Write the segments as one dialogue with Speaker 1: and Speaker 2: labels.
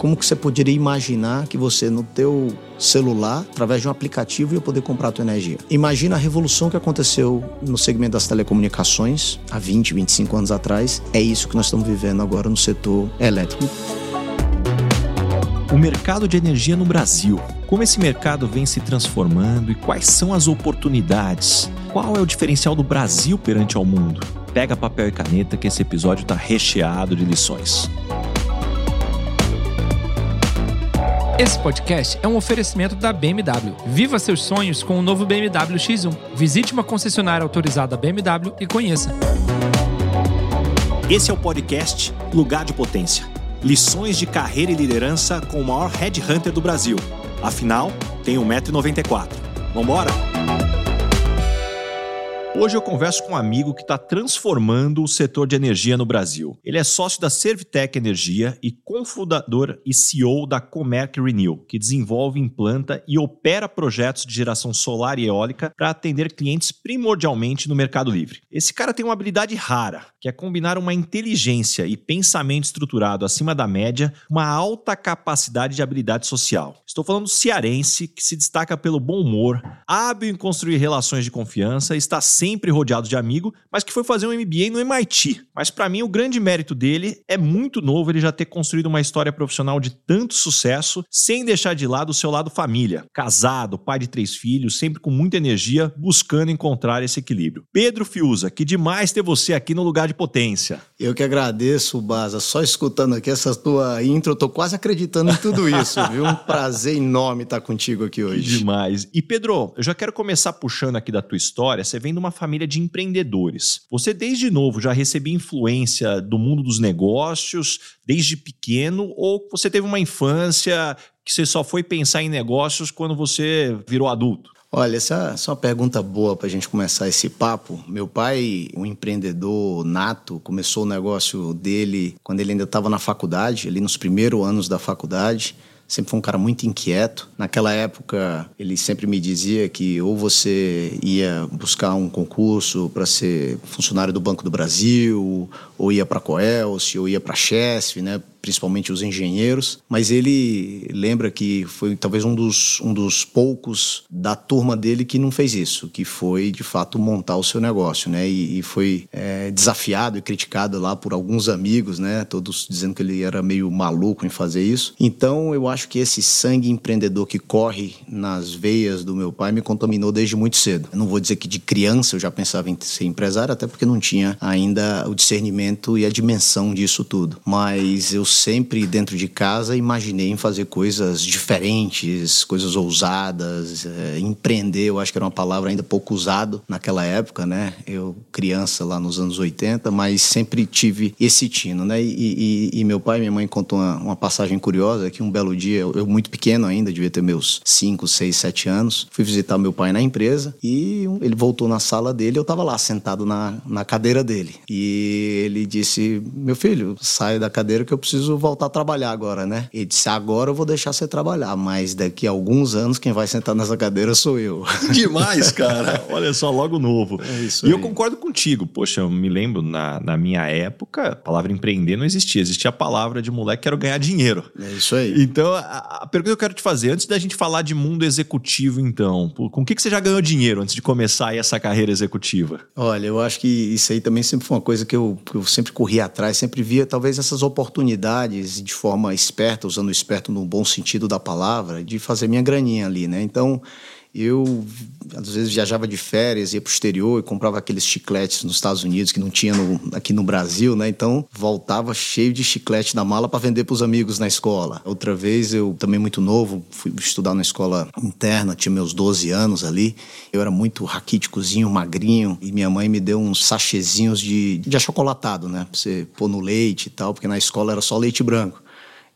Speaker 1: como que você poderia imaginar que você no teu celular, através de um aplicativo, ia poder comprar a tua energia. Imagina a revolução que aconteceu no segmento das telecomunicações há 20, 25 anos atrás. É isso que nós estamos vivendo agora no setor elétrico.
Speaker 2: O mercado de energia no Brasil. Como esse mercado vem se transformando e quais são as oportunidades? Qual é o diferencial do Brasil perante ao mundo? Pega papel e caneta que esse episódio está recheado de lições.
Speaker 3: Esse podcast é um oferecimento da BMW. Viva seus sonhos com o novo BMW X1. Visite uma concessionária autorizada BMW e conheça.
Speaker 2: Esse é o podcast Lugar de Potência. Lições de carreira e liderança com o maior headhunter do Brasil. Afinal, tem 1,94m. Vambora? Hoje eu converso com um amigo que está transformando o setor de energia no Brasil. Ele é sócio da Servitec Energia e cofundador e CEO da Comerc Renew, que desenvolve, implanta e opera projetos de geração solar e eólica para atender clientes primordialmente no mercado livre. Esse cara tem uma habilidade rara, que é combinar uma inteligência e pensamento estruturado acima da média, uma alta capacidade de habilidade social. Estou falando do cearense que se destaca pelo bom humor, hábil em construir relações de confiança, está sempre rodeado de amigo, mas que foi fazer um MBA no MIT. Mas para mim o grande mérito dele é muito novo ele já ter construído uma história profissional de tanto sucesso, sem deixar de lado o seu lado família. Casado, pai de três filhos, sempre com muita energia, buscando encontrar esse equilíbrio. Pedro Fiuza, que demais ter você aqui no lugar de potência.
Speaker 1: Eu que agradeço, Baza. Só escutando aqui essa tua intro, eu tô quase acreditando em tudo isso, viu? Um prazer prazer enorme estar contigo aqui hoje.
Speaker 2: Demais. E Pedro, eu já quero começar puxando aqui da tua história. Você vem de uma família de empreendedores. Você desde novo já recebia influência do mundo dos negócios, desde pequeno, ou você teve uma infância que você só foi pensar em negócios quando você virou adulto?
Speaker 1: Olha, essa, é uma pergunta boa para a gente começar esse papo. Meu pai, um empreendedor nato, começou o negócio dele quando ele ainda estava na faculdade, ali nos primeiros anos da faculdade sempre foi um cara muito inquieto. Naquela época, ele sempre me dizia que ou você ia buscar um concurso para ser funcionário do Banco do Brasil, ou ia para a Coelce, ou ia para a Chesf, né? Principalmente os engenheiros, mas ele lembra que foi talvez um dos, um dos poucos da turma dele que não fez isso, que foi de fato montar o seu negócio, né? E, e foi é, desafiado e criticado lá por alguns amigos, né? Todos dizendo que ele era meio maluco em fazer isso. Então eu acho que esse sangue empreendedor que corre nas veias do meu pai me contaminou desde muito cedo. Eu não vou dizer que de criança eu já pensava em ser empresário, até porque não tinha ainda o discernimento e a dimensão disso tudo. Mas eu sempre dentro de casa imaginei em fazer coisas diferentes, coisas ousadas, é, empreender, eu acho que era uma palavra ainda pouco usado naquela época, né? Eu criança lá nos anos 80, mas sempre tive esse tino, né? E, e, e meu pai e minha mãe contou uma, uma, passagem curiosa que um belo dia, eu, eu muito pequeno ainda, devia ter meus 5, 6, 7 anos, fui visitar meu pai na empresa e ele voltou na sala dele, eu estava lá sentado na, na cadeira dele. E ele disse: "Meu filho, sai da cadeira que eu preciso preciso voltar a trabalhar agora, né? Ele disse: agora eu vou deixar você trabalhar, mas daqui a alguns anos quem vai sentar nessa cadeira sou eu.
Speaker 2: Demais, cara. Olha só, logo novo.
Speaker 1: É isso
Speaker 2: e
Speaker 1: aí.
Speaker 2: eu concordo contigo. Poxa, eu me lembro, na, na minha época, a palavra empreender não existia. Existia a palavra de moleque, quero ganhar dinheiro.
Speaker 1: É isso aí.
Speaker 2: Então, a, a pergunta que eu quero te fazer, antes da gente falar de mundo executivo, então, com o que, que você já ganhou dinheiro antes de começar essa carreira executiva?
Speaker 1: Olha, eu acho que isso aí também sempre foi uma coisa que eu, que eu sempre corri atrás, sempre via talvez essas oportunidades de forma esperta, usando esperto no bom sentido da palavra, de fazer minha graninha ali, né? Então, eu às vezes viajava de férias, ia para o exterior e comprava aqueles chicletes nos Estados Unidos que não tinha no, aqui no Brasil, né? Então voltava cheio de chiclete na mala para vender para os amigos na escola. Outra vez eu também muito novo, fui estudar na escola interna, tinha meus 12 anos ali. Eu era muito raquíticozinho, magrinho e minha mãe me deu uns sachezinhos de, de achocolatado, né? Para você pôr no leite e tal, porque na escola era só leite branco.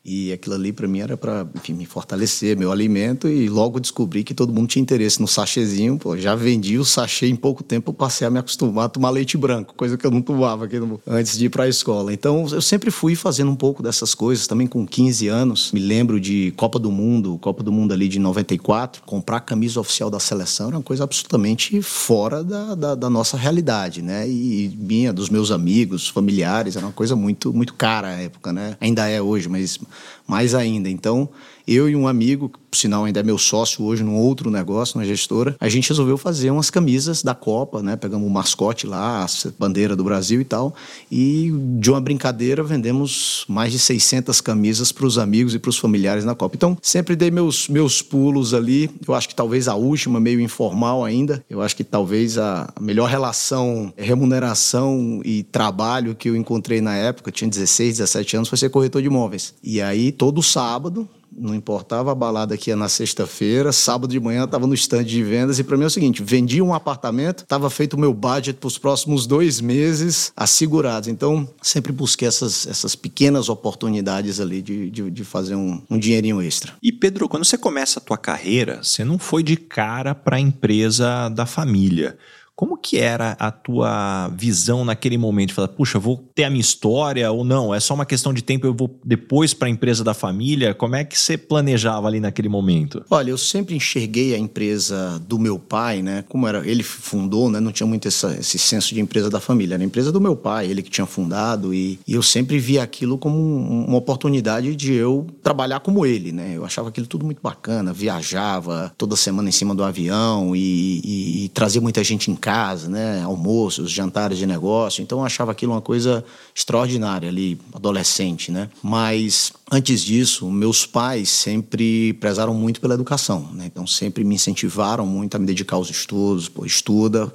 Speaker 1: E aquilo ali para mim era para, me fortalecer, meu alimento. E logo descobri que todo mundo tinha interesse no sachêzinho. Pô, já vendi o sachê em pouco tempo, passei a me acostumar a tomar leite branco, coisa que eu não tomava no, antes de ir para a escola. Então eu sempre fui fazendo um pouco dessas coisas, também com 15 anos. Me lembro de Copa do Mundo, Copa do Mundo ali de 94. Comprar a camisa oficial da seleção era uma coisa absolutamente fora da, da, da nossa realidade, né? E minha, dos meus amigos, familiares, era uma coisa muito, muito cara à época, né? Ainda é hoje, mas mais ainda. Então, eu e um amigo, que por sinal ainda é meu sócio hoje num outro negócio, na gestora, a gente resolveu fazer umas camisas da Copa, né? Pegamos o mascote lá, a bandeira do Brasil e tal, e de uma brincadeira vendemos mais de 600 camisas para os amigos e para os familiares na Copa. Então, sempre dei meus, meus pulos ali. Eu acho que talvez a última, meio informal ainda, eu acho que talvez a melhor relação, remuneração e trabalho que eu encontrei na época, tinha 16, 17 anos, foi ser corretor de imóveis. E aí, todo sábado, não importava a balada que ia na sexta-feira, sábado de manhã estava no stand de vendas e para mim é o seguinte, vendi um apartamento, estava feito o meu budget para os próximos dois meses assegurados. Então, sempre busquei essas, essas pequenas oportunidades ali de, de, de fazer um, um dinheirinho extra.
Speaker 2: E Pedro, quando você começa a tua carreira, você não foi de cara para a empresa da família. Como que era a tua visão naquele momento? Falar, puxa, vou ter a minha história ou não? É só uma questão de tempo, eu vou depois para a empresa da família? Como é que você planejava ali naquele momento?
Speaker 1: Olha, eu sempre enxerguei a empresa do meu pai, né? Como era, ele fundou, né? Não tinha muito essa, esse senso de empresa da família. Era a empresa do meu pai, ele que tinha fundado e, e eu sempre via aquilo como um, uma oportunidade de eu trabalhar como ele, né? Eu achava aquilo tudo muito bacana, viajava toda semana em cima do avião e, e, e trazia muita gente em casa, né? Almoços, jantares de negócio. Então eu achava aquilo uma coisa extraordinária ali, adolescente, né? Mas antes disso, meus pais sempre prezaram muito pela educação, né? Então sempre me incentivaram muito a me dedicar aos estudos, pô, estuda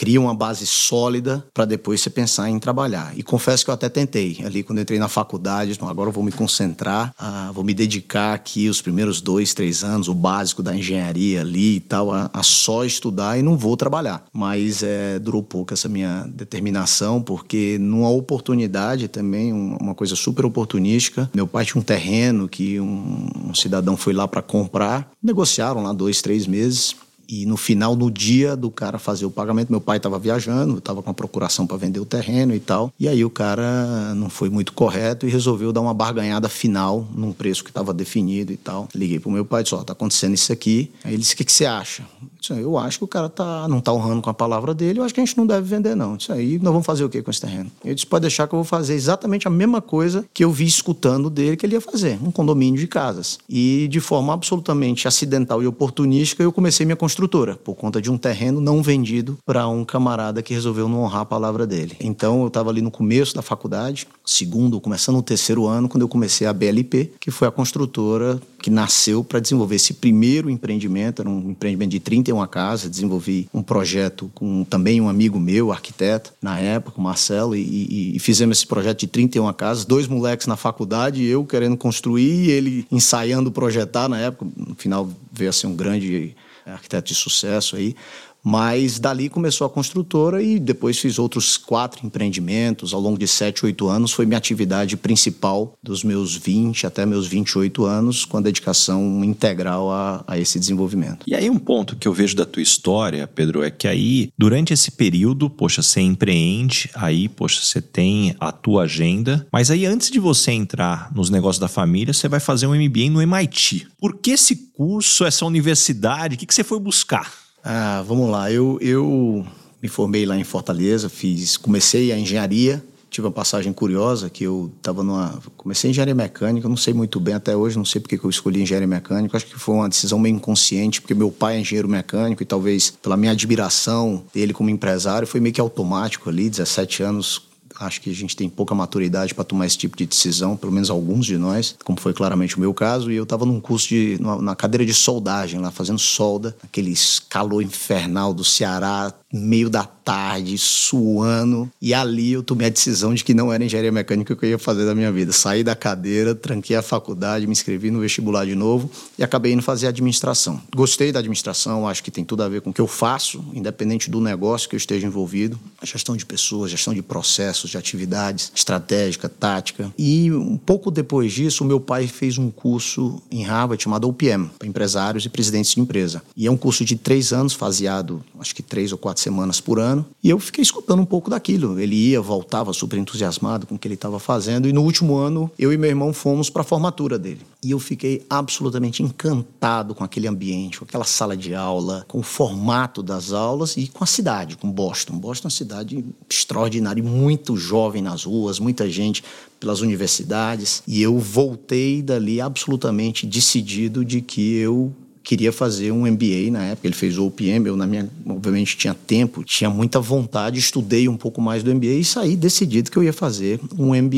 Speaker 1: cria uma base sólida para depois você pensar em trabalhar. E confesso que eu até tentei. Ali, quando entrei na faculdade, então, agora eu vou me concentrar, ah, vou me dedicar aqui os primeiros dois, três anos, o básico da engenharia ali e tal, a, a só estudar e não vou trabalhar. Mas é, durou pouco essa minha determinação, porque numa oportunidade também, uma coisa super oportunística, meu pai tinha um terreno que um, um cidadão foi lá para comprar, negociaram lá dois, três meses. E no final, no dia do cara fazer o pagamento, meu pai estava viajando, estava com a procuração para vender o terreno e tal. E aí o cara não foi muito correto e resolveu dar uma barganhada final num preço que estava definido e tal. Liguei pro meu pai e disse: Ó, oh, tá acontecendo isso aqui. Aí ele disse: O que, que você acha? Eu, acho que o cara tá, não tá honrando com a palavra dele, eu acho que a gente não deve vender, não. Isso aí, nós vamos fazer o que com esse terreno? Ele disse: pode deixar que eu vou fazer exatamente a mesma coisa que eu vi escutando dele que ele ia fazer, um condomínio de casas. E de forma absolutamente acidental e oportunística, eu comecei minha construtora, por conta de um terreno não vendido para um camarada que resolveu não honrar a palavra dele. Então eu estava ali no começo da faculdade, segundo, começando o terceiro ano, quando eu comecei a BLP, que foi a construtora que nasceu para desenvolver esse primeiro empreendimento, era um empreendimento de 31 casas, desenvolvi um projeto com também um amigo meu, arquiteto, na época, o Marcelo, e, e, e fizemos esse projeto de 31 casas, dois moleques na faculdade, eu querendo construir, e ele ensaiando projetar na época, no final veio a ser um grande arquiteto de sucesso aí, mas dali começou a construtora e depois fiz outros quatro empreendimentos ao longo de sete, oito anos. Foi minha atividade principal dos meus 20 até meus 28 anos, com a dedicação integral a, a esse desenvolvimento.
Speaker 2: E aí um ponto que eu vejo da tua história, Pedro, é que aí, durante esse período, poxa, você empreende, aí, poxa, você tem a tua agenda, mas aí antes de você entrar nos negócios da família, você vai fazer um MBA no MIT. Por que esse curso, essa universidade? O que, que você foi buscar?
Speaker 1: Ah, vamos lá. Eu, eu me formei lá em Fortaleza, fiz, comecei a engenharia. Tive uma passagem curiosa que eu estava numa. Comecei engenharia mecânica, não sei muito bem até hoje, não sei porque que eu escolhi engenharia mecânica. Acho que foi uma decisão meio inconsciente, porque meu pai é engenheiro mecânico e talvez pela minha admiração dele como empresário, foi meio que automático ali, 17 anos Acho que a gente tem pouca maturidade para tomar esse tipo de decisão, pelo menos alguns de nós, como foi claramente o meu caso. E eu estava num curso de, na cadeira de soldagem lá, fazendo solda, aquele calor infernal do Ceará, meio da tarde, suando. E ali eu tomei a decisão de que não era engenharia mecânica que eu ia fazer da minha vida. Saí da cadeira, tranquei a faculdade, me inscrevi no vestibular de novo e acabei indo fazer administração. Gostei da administração, acho que tem tudo a ver com o que eu faço, independente do negócio que eu esteja envolvido. A gestão de pessoas, gestão de processos, de atividades, estratégica, tática. E um pouco depois disso, meu pai fez um curso em Harvard chamado OPM, para empresários e presidentes de empresa. E é um curso de três anos, faseado, acho que três ou quatro quatro semanas por ano. E eu fiquei escutando um pouco daquilo. Ele ia, voltava super entusiasmado com o que ele estava fazendo. E no último ano, eu e meu irmão fomos para a formatura dele. E eu fiquei absolutamente encantado com aquele ambiente, com aquela sala de aula, com o formato das aulas e com a cidade, com Boston. Boston é uma cidade extraordinária muito jovem nas ruas, muita gente pelas universidades, e eu voltei dali absolutamente decidido de que eu queria fazer um MBA na época. Ele fez o OPM, eu na minha, obviamente tinha tempo, tinha muita vontade, estudei um pouco mais do MBA e saí decidido que eu ia fazer um MBA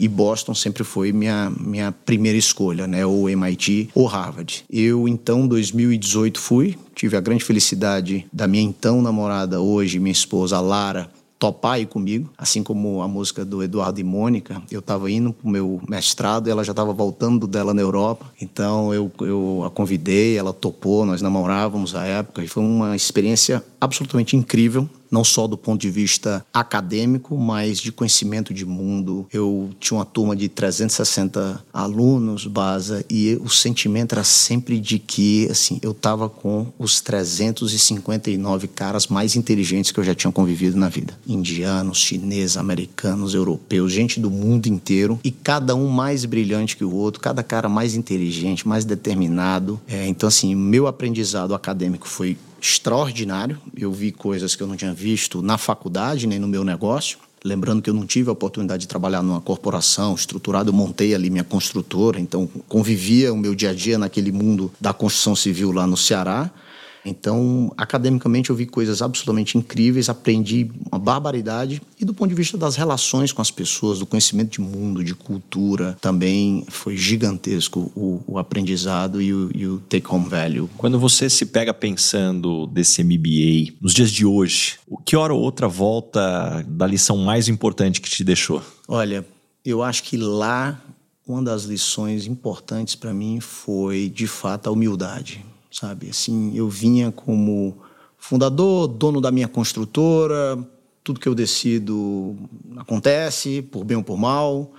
Speaker 1: e, Boston sempre foi minha minha primeira escolha, né, ou MIT ou Harvard. Eu então 2018 fui, tive a grande felicidade da minha então namorada, hoje minha esposa Lara, topar ir comigo, assim como a música do Eduardo e Mônica. Eu estava indo para o meu mestrado e ela já estava voltando dela na Europa. Então eu, eu a convidei, ela topou, nós namorávamos à época e foi uma experiência absolutamente incrível não só do ponto de vista acadêmico, mas de conhecimento de mundo. Eu tinha uma turma de 360 alunos, Baza, e o sentimento era sempre de que, assim, eu estava com os 359 caras mais inteligentes que eu já tinha convivido na vida. Indianos, chineses, americanos, europeus, gente do mundo inteiro, e cada um mais brilhante que o outro, cada cara mais inteligente, mais determinado. É, então, assim, meu aprendizado acadêmico foi extraordinário. Eu vi coisas que eu não tinha visto na faculdade nem no meu negócio. Lembrando que eu não tive a oportunidade de trabalhar numa corporação estruturada, eu montei ali minha construtora, então convivia o meu dia a dia naquele mundo da construção civil lá no Ceará. Então, academicamente, eu vi coisas absolutamente incríveis, aprendi uma barbaridade. E do ponto de vista das relações com as pessoas, do conhecimento de mundo, de cultura, também foi gigantesco o, o aprendizado e o, e o take-home value.
Speaker 2: Quando você se pega pensando desse MBA, nos dias de hoje, o que hora ou outra volta da lição mais importante que te deixou?
Speaker 1: Olha, eu acho que lá uma das lições importantes para mim foi, de fato, a humildade sabe? Assim, eu vinha como fundador, dono da minha construtora, tudo que eu decido acontece, por bem ou por mal.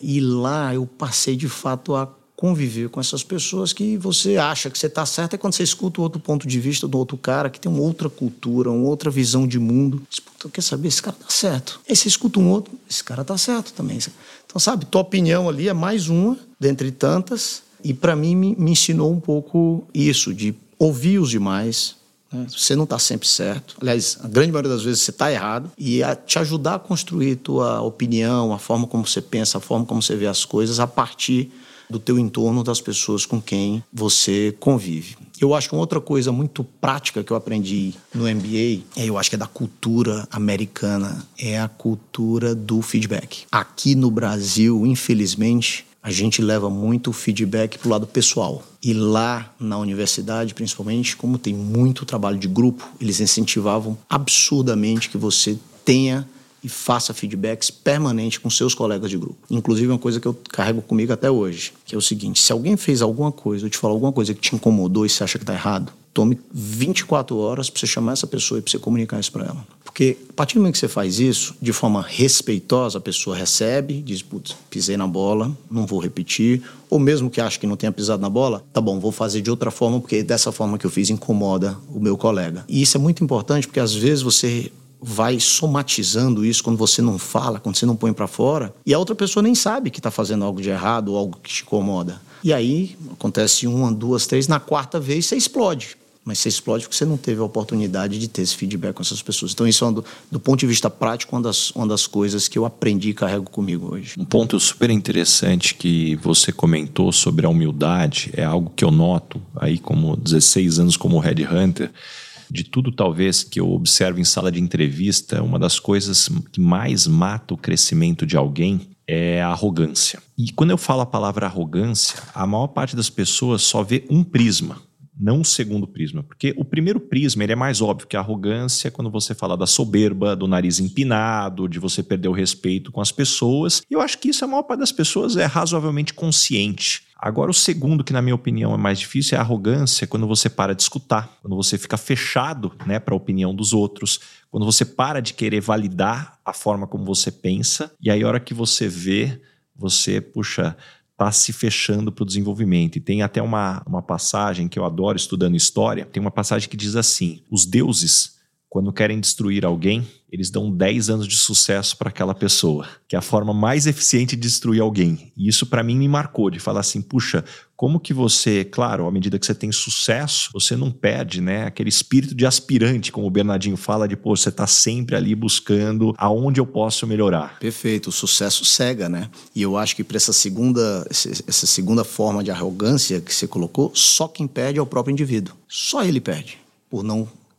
Speaker 1: E lá eu passei de fato a conviver com essas pessoas que você acha que você está certo é quando você escuta outro ponto de vista do outro cara que tem uma outra cultura, uma outra visão de mundo. Você, quer saber? Esse cara tá certo. Aí você escuta um outro, esse cara tá certo também. Então, sabe, tua opinião ali é mais uma dentre tantas e para mim me, me, ensinou um pouco isso, de ouvir os demais. Né? Você não está sempre certo. Aliás, a grande maioria das vezes você está errado. E te ajudar a construir tua opinião, a forma como você pensa, a forma como você vê as coisas a partir do teu entorno, das pessoas com quem você convive. Eu acho que uma outra coisa muito prática que eu aprendi no MBA, é, eu acho que é da cultura americana, é a cultura do feedback. Aqui no Brasil, infelizmente, a gente leva muito feedback para o lado pessoal. E lá na universidade, principalmente, como tem muito trabalho de grupo, eles incentivavam absurdamente que você tenha e faça feedbacks permanentes com seus colegas de grupo. Inclusive, uma coisa que eu carrego comigo até hoje, que é o seguinte: se alguém fez alguma coisa ou te falou alguma coisa que te incomodou e você acha que está errado, tome 24 horas para você chamar essa pessoa e para você comunicar isso para ela. Porque a partir do momento que você faz isso, de forma respeitosa, a pessoa recebe, diz, putz, pisei na bola, não vou repetir. Ou mesmo que ache que não tenha pisado na bola, tá bom, vou fazer de outra forma, porque dessa forma que eu fiz incomoda o meu colega. E isso é muito importante, porque às vezes você vai somatizando isso quando você não fala, quando você não põe para fora, e a outra pessoa nem sabe que está fazendo algo de errado ou algo que te incomoda. E aí acontece uma, duas, três, na quarta vez você explode mas você explode porque você não teve a oportunidade de ter esse feedback com essas pessoas. Então, isso é, do, do ponto de vista prático, uma das, uma das coisas que eu aprendi e carrego comigo hoje.
Speaker 2: Um ponto super interessante que você comentou sobre a humildade é algo que eu noto aí como 16 anos como headhunter. De tudo, talvez, que eu observo em sala de entrevista, uma das coisas que mais mata o crescimento de alguém é a arrogância. E quando eu falo a palavra arrogância, a maior parte das pessoas só vê um prisma não o segundo prisma. Porque o primeiro prisma ele é mais óbvio, que a arrogância quando você fala da soberba, do nariz empinado, de você perder o respeito com as pessoas. Eu acho que isso a maior parte das pessoas é razoavelmente consciente. Agora, o segundo, que na minha opinião é mais difícil, é a arrogância, quando você para de escutar, quando você fica fechado né, para a opinião dos outros, quando você para de querer validar a forma como você pensa, e aí a hora que você vê, você, puxa, está se fechando para o desenvolvimento. E tem até uma, uma passagem que eu adoro estudando história, tem uma passagem que diz assim: os deuses quando querem destruir alguém, eles dão 10 anos de sucesso para aquela pessoa, que é a forma mais eficiente de destruir alguém. E isso para mim me marcou de falar assim, puxa, como que você, claro, à medida que você tem sucesso, você não perde, né, aquele espírito de aspirante, como o Bernardinho fala, de pô, você está sempre ali buscando aonde eu posso melhorar.
Speaker 1: Perfeito, o sucesso cega, né? E eu acho que para essa segunda, essa segunda forma de arrogância que você colocou, só quem perde é o próprio indivíduo. Só ele perde por não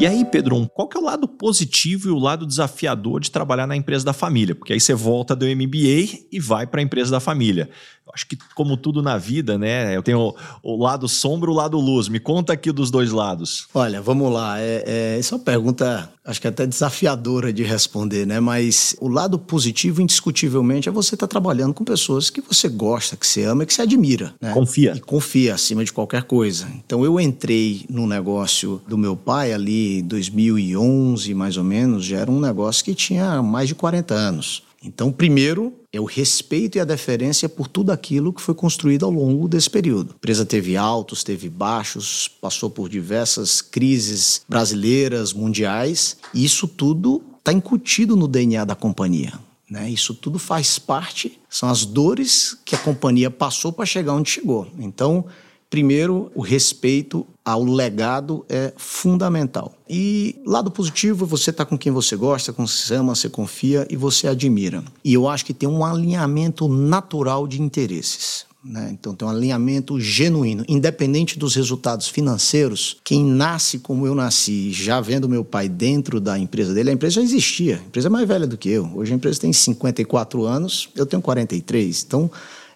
Speaker 2: E aí, Pedro, qual que é o lado positivo e o lado desafiador de trabalhar na empresa da família? Porque aí você volta do MBA e vai para a empresa da família acho que como tudo na vida, né? Eu tenho o, o, lado sombra e o lado luz. Me conta aqui dos dois lados.
Speaker 1: Olha, vamos lá. É, é, essa é uma pergunta, acho que até desafiadora de responder, né? Mas o lado positivo, indiscutivelmente, é você estar tá trabalhando com pessoas que você gosta, que você ama e que você admira. Né?
Speaker 2: Confia.
Speaker 1: E confia acima de qualquer coisa. Então eu entrei no negócio do meu pai ali em 2011, mais ou menos, já era um negócio que tinha mais de 40 anos. Então, primeiro, é o respeito e a deferência por tudo aquilo que foi construído ao longo desse período. A empresa teve altos, teve baixos, passou por diversas crises brasileiras, mundiais, e isso tudo está incutido no DNA da companhia. Né? Isso tudo faz parte, são as dores que a companhia passou para chegar onde chegou. Então, Primeiro, o respeito ao legado é fundamental. E lado positivo, você está com quem você gosta, com quem você ama, você confia e você admira. E eu acho que tem um alinhamento natural de interesses. Né? Então tem um alinhamento genuíno, independente dos resultados financeiros. Quem nasce como eu nasci, já vendo meu pai dentro da empresa dele, a empresa já existia. A empresa é mais velha do que eu. Hoje a empresa tem 54 anos, eu tenho 43. Então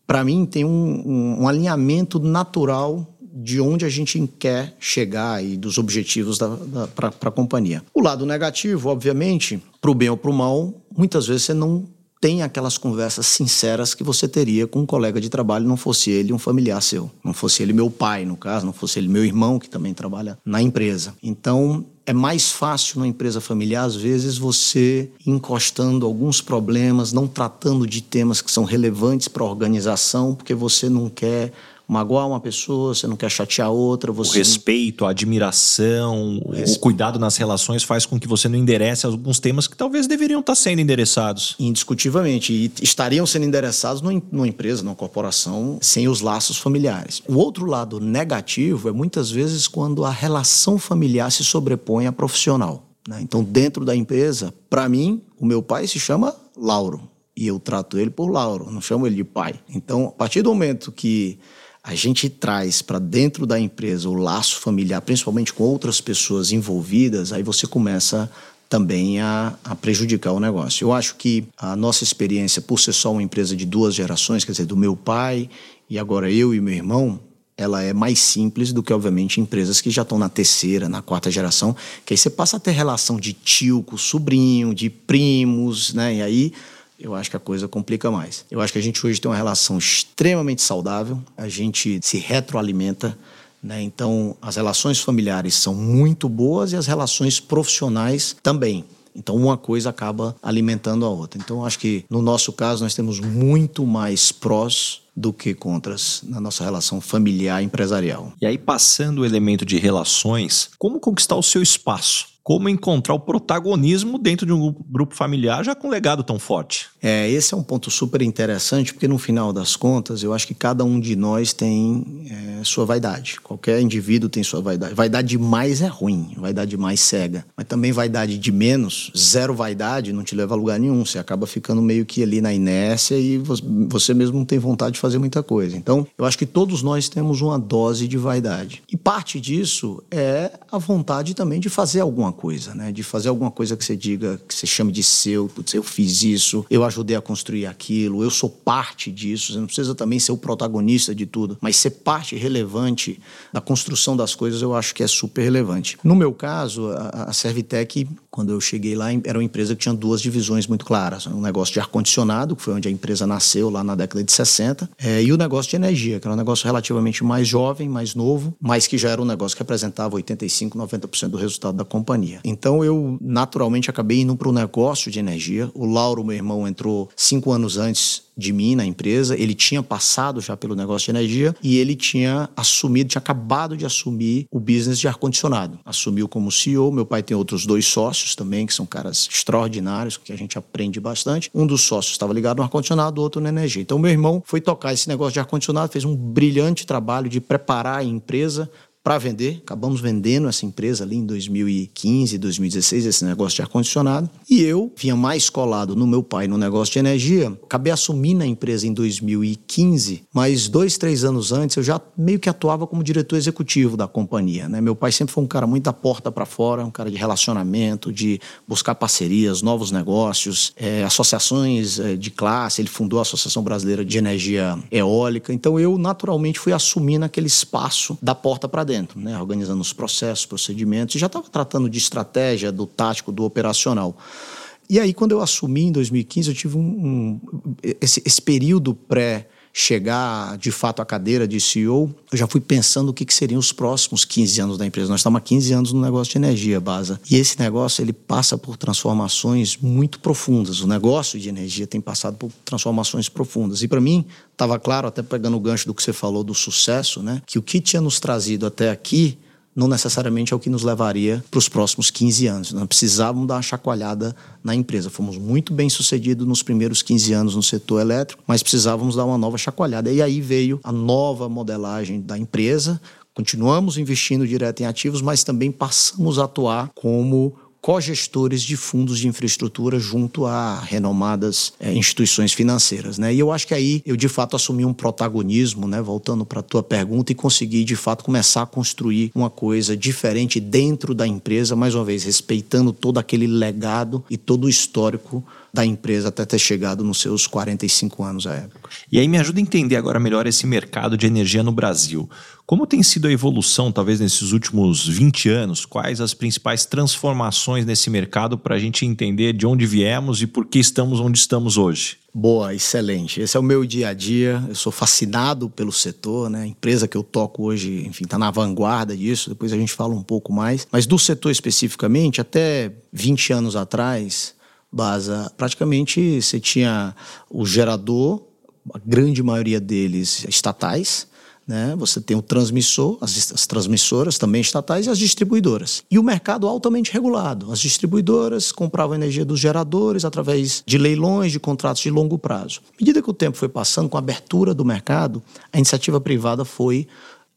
Speaker 1: para mim, tem um, um, um, alinhamento natural de onde a gente quer chegar e dos objetivos para a companhia. O lado negativo, obviamente, para o bem ou para o mal, muitas vezes você não tem aquelas conversas sinceras que você teria com um colega de trabalho, não fosse ele um familiar seu, não fosse ele meu pai, no caso, não fosse ele meu irmão, que também trabalha na empresa. Então, é mais fácil numa empresa familiar, às vezes, você encostando alguns problemas, não tratando de temas que são relevantes para a organização, porque você não quer magoar uma pessoa, você não quer chatear outra. Você
Speaker 2: o respeito, a admiração, o, o cuidado nas relações faz com que você não enderece alguns temas que talvez deveriam estar sendo endereçados.
Speaker 1: Indiscutivelmente. E estariam sendo endereçados numa empresa, numa corporação, sem os laços familiares. O outro lado negativo é muitas vezes quando a relação familiar se sobrepõe à profissional. Né? Então, dentro da empresa, para mim, o meu pai se chama Lauro. E eu trato ele por Lauro, não chamo ele de pai. Então, a partir do momento que a gente traz para dentro da empresa o laço familiar, principalmente com outras pessoas envolvidas, aí você começa também a, a, prejudicar o negócio. Eu acho que a nossa experiência, por ser só uma empresa de duas gerações, quer dizer, do meu pai e agora eu e meu irmão, ela é mais simples do que, obviamente, empresas que já estão na terceira, na quarta geração, que aí você passa a ter relação de tio com sobrinho, de primos, né? E aí eu acho que a coisa complica mais. Eu acho que a gente hoje tem uma relação extremamente saudável, a gente se retroalimenta. Né? Então, as relações familiares são muito boas e as relações profissionais também. Então, uma coisa acaba alimentando a outra. Então, acho que no nosso caso, nós temos muito mais prós do que contras na nossa relação familiar empresarial.
Speaker 2: E aí, passando o elemento de relações, como conquistar o seu espaço? como encontrar o protagonismo dentro de um grupo familiar já com um legado tão forte.
Speaker 1: É, esse é um ponto super interessante, porque no final das contas, eu acho que cada um de nós tem é, sua vaidade. Qualquer indivíduo tem sua vaidade. Vaidade de mais é ruim, vaidade de mais cega. Mas também vaidade de menos, zero vaidade, não te leva a lugar nenhum. Você acaba ficando meio que ali na inércia e você mesmo não tem vontade de fazer muita coisa. Então, eu acho que todos nós temos uma dose de vaidade. E parte disso é a vontade também de fazer alguma coisa, né? De fazer alguma coisa que você diga, que você chame de seu, putz, eu fiz isso, eu ajudei a construir aquilo, eu sou parte disso. Você não precisa também ser o protagonista de tudo, mas ser parte relevante da construção das coisas, eu acho que é super relevante. No meu caso, a, a Servitec, quando eu cheguei lá, era uma empresa que tinha duas divisões muito claras. Um negócio de ar-condicionado, que foi onde a empresa nasceu lá na década de 60, é, e o negócio de energia, que era um negócio relativamente mais jovem, mais novo, mas que já era um negócio que representava 85, 90% do resultado da companhia. Então eu naturalmente acabei indo para o negócio de energia. O Lauro, meu irmão, entrou cinco anos antes de mim na empresa, ele tinha passado já pelo negócio de energia e ele tinha assumido, tinha acabado de assumir o business de ar-condicionado. Assumiu como CEO, meu pai tem outros dois sócios também, que são caras extraordinários, que a gente aprende bastante. Um dos sócios estava ligado no ar-condicionado, o outro na energia. Então meu irmão foi tocar esse negócio de ar-condicionado, fez um brilhante trabalho de preparar a empresa para vender. Acabamos vendendo essa empresa ali em 2015, 2016, esse negócio de ar-condicionado. E eu vinha mais colado no meu pai no negócio de energia. Acabei assumindo a empresa em 2015, mas dois, três anos antes eu já meio que atuava como diretor executivo da companhia. Né? Meu pai sempre foi um cara muito da porta para fora, um cara de relacionamento, de buscar parcerias, novos negócios, é, associações é, de classe. Ele fundou a Associação Brasileira de Energia Eólica. Então eu naturalmente fui assumindo aquele espaço da porta para dentro dentro, né? organizando os processos, procedimentos, e já estava tratando de estratégia, do tático, do operacional. E aí, quando eu assumi em 2015, eu tive um, um esse, esse período pré chegar de fato à cadeira de CEO, eu já fui pensando o que, que seriam os próximos 15 anos da empresa. Nós estamos há 15 anos no negócio de energia, Baza. E esse negócio ele passa por transformações muito profundas. O negócio de energia tem passado por transformações profundas. E para mim, estava claro, até pegando o gancho do que você falou do sucesso, né, que o que tinha nos trazido até aqui não necessariamente é o que nos levaria para os próximos 15 anos. Nós precisávamos dar uma chacoalhada na empresa. Fomos muito bem sucedidos nos primeiros 15 anos no setor elétrico, mas precisávamos dar uma nova chacoalhada. E aí veio a nova modelagem da empresa. Continuamos investindo direto em ativos, mas também passamos a atuar como cogestores de fundos de infraestrutura junto a renomadas é, instituições financeiras, né? E eu acho que aí eu de fato assumi um protagonismo, né? Voltando para a tua pergunta e consegui de fato começar a construir uma coisa diferente dentro da empresa, mais uma vez respeitando todo aquele legado e todo o histórico da empresa até ter chegado nos seus 45 anos à época.
Speaker 2: E aí me ajuda a entender agora melhor esse mercado de energia no Brasil. Como tem sido a evolução, talvez nesses últimos 20 anos? Quais as principais transformações nesse mercado para a gente entender de onde viemos e por que estamos onde estamos hoje?
Speaker 1: Boa, excelente. Esse é o meu dia a dia. Eu sou fascinado pelo setor, né? A empresa que eu toco hoje, enfim, está na vanguarda disso. Depois a gente fala um pouco mais. Mas do setor especificamente, até 20 anos atrás, Baza, praticamente você tinha o gerador, a grande maioria deles estatais, né? Você tem o transmissor, as, as, transmissoras também estatais e as distribuidoras. E o mercado altamente regulado. As distribuidoras compravam energia dos geradores através de leilões, de contratos de longo prazo. À medida que o tempo foi passando, com a abertura do mercado, a iniciativa privada foi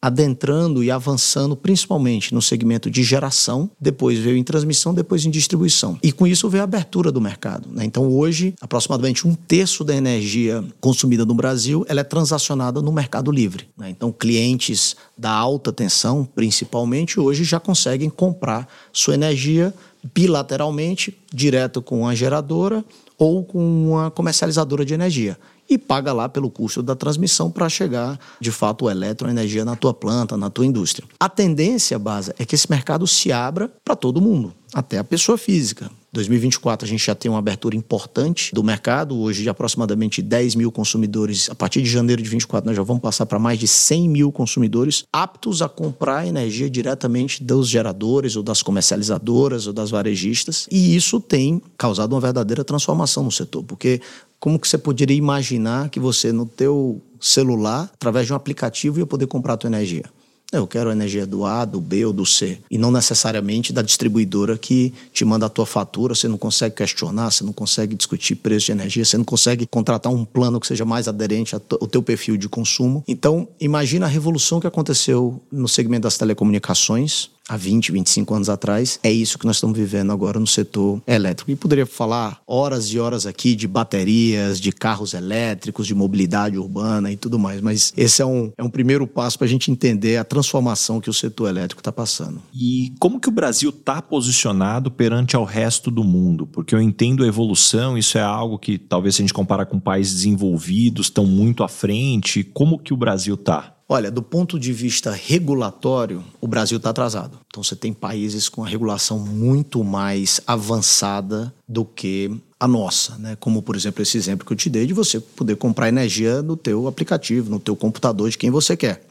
Speaker 1: adentrando e avançando principalmente no segmento de geração, depois veio em transmissão, depois em distribuição. E com isso veio a abertura do mercado. Né? Então hoje, aproximadamente um terço da energia consumida no Brasil ela é transacionada no mercado livre. Né? Então clientes da alta tensão, principalmente, hoje já conseguem comprar sua energia bilateralmente, direto com a geradora ou com uma comercializadora de energia e paga lá pelo custo da transmissão para chegar, de fato, o eletroenergia na tua planta, na tua indústria. A tendência, base, é que esse mercado se abra para todo mundo, até a pessoa física. 2024 a gente já tem uma abertura importante do mercado, hoje de aproximadamente 10 mil consumidores. A partir de janeiro de 24 nós já vamos passar para mais de 100 mil consumidores aptos a comprar energia diretamente dos geradores ou das comercializadoras ou das varejistas. E isso tem causado uma verdadeira transformação no setor, porque como que você poderia imaginar que você no teu celular, através de um aplicativo, ia poder comprar a tua energia? Eu quero a energia do A, do B ou do C. E não necessariamente da distribuidora que te manda a tua fatura, você não consegue questionar, você não consegue discutir preço de energia, você não consegue contratar um plano que seja mais aderente ao teu perfil de consumo. Então, imagina a revolução que aconteceu no segmento das telecomunicações, há 20, 25 anos atrás, é isso que nós estamos vivendo agora no setor elétrico. E poderia falar horas e horas aqui de baterias, de carros elétricos, de mobilidade urbana e tudo mais, mas esse é um, é um primeiro passo para a gente entender a transformação que o setor elétrico está passando.
Speaker 2: E como que o Brasil está posicionado perante ao resto do mundo? Porque eu entendo a evolução, isso é algo que talvez se a gente comparar com países desenvolvidos, estão muito à frente. Como que o Brasil está?
Speaker 1: Olha, do ponto de vista regulatório, o Brasil está atrasado. Então você tem países com a regulação muito mais avançada do que a nossa, né? Como por exemplo esse exemplo que eu te dei de você poder comprar energia no teu aplicativo, no teu computador de quem você quer.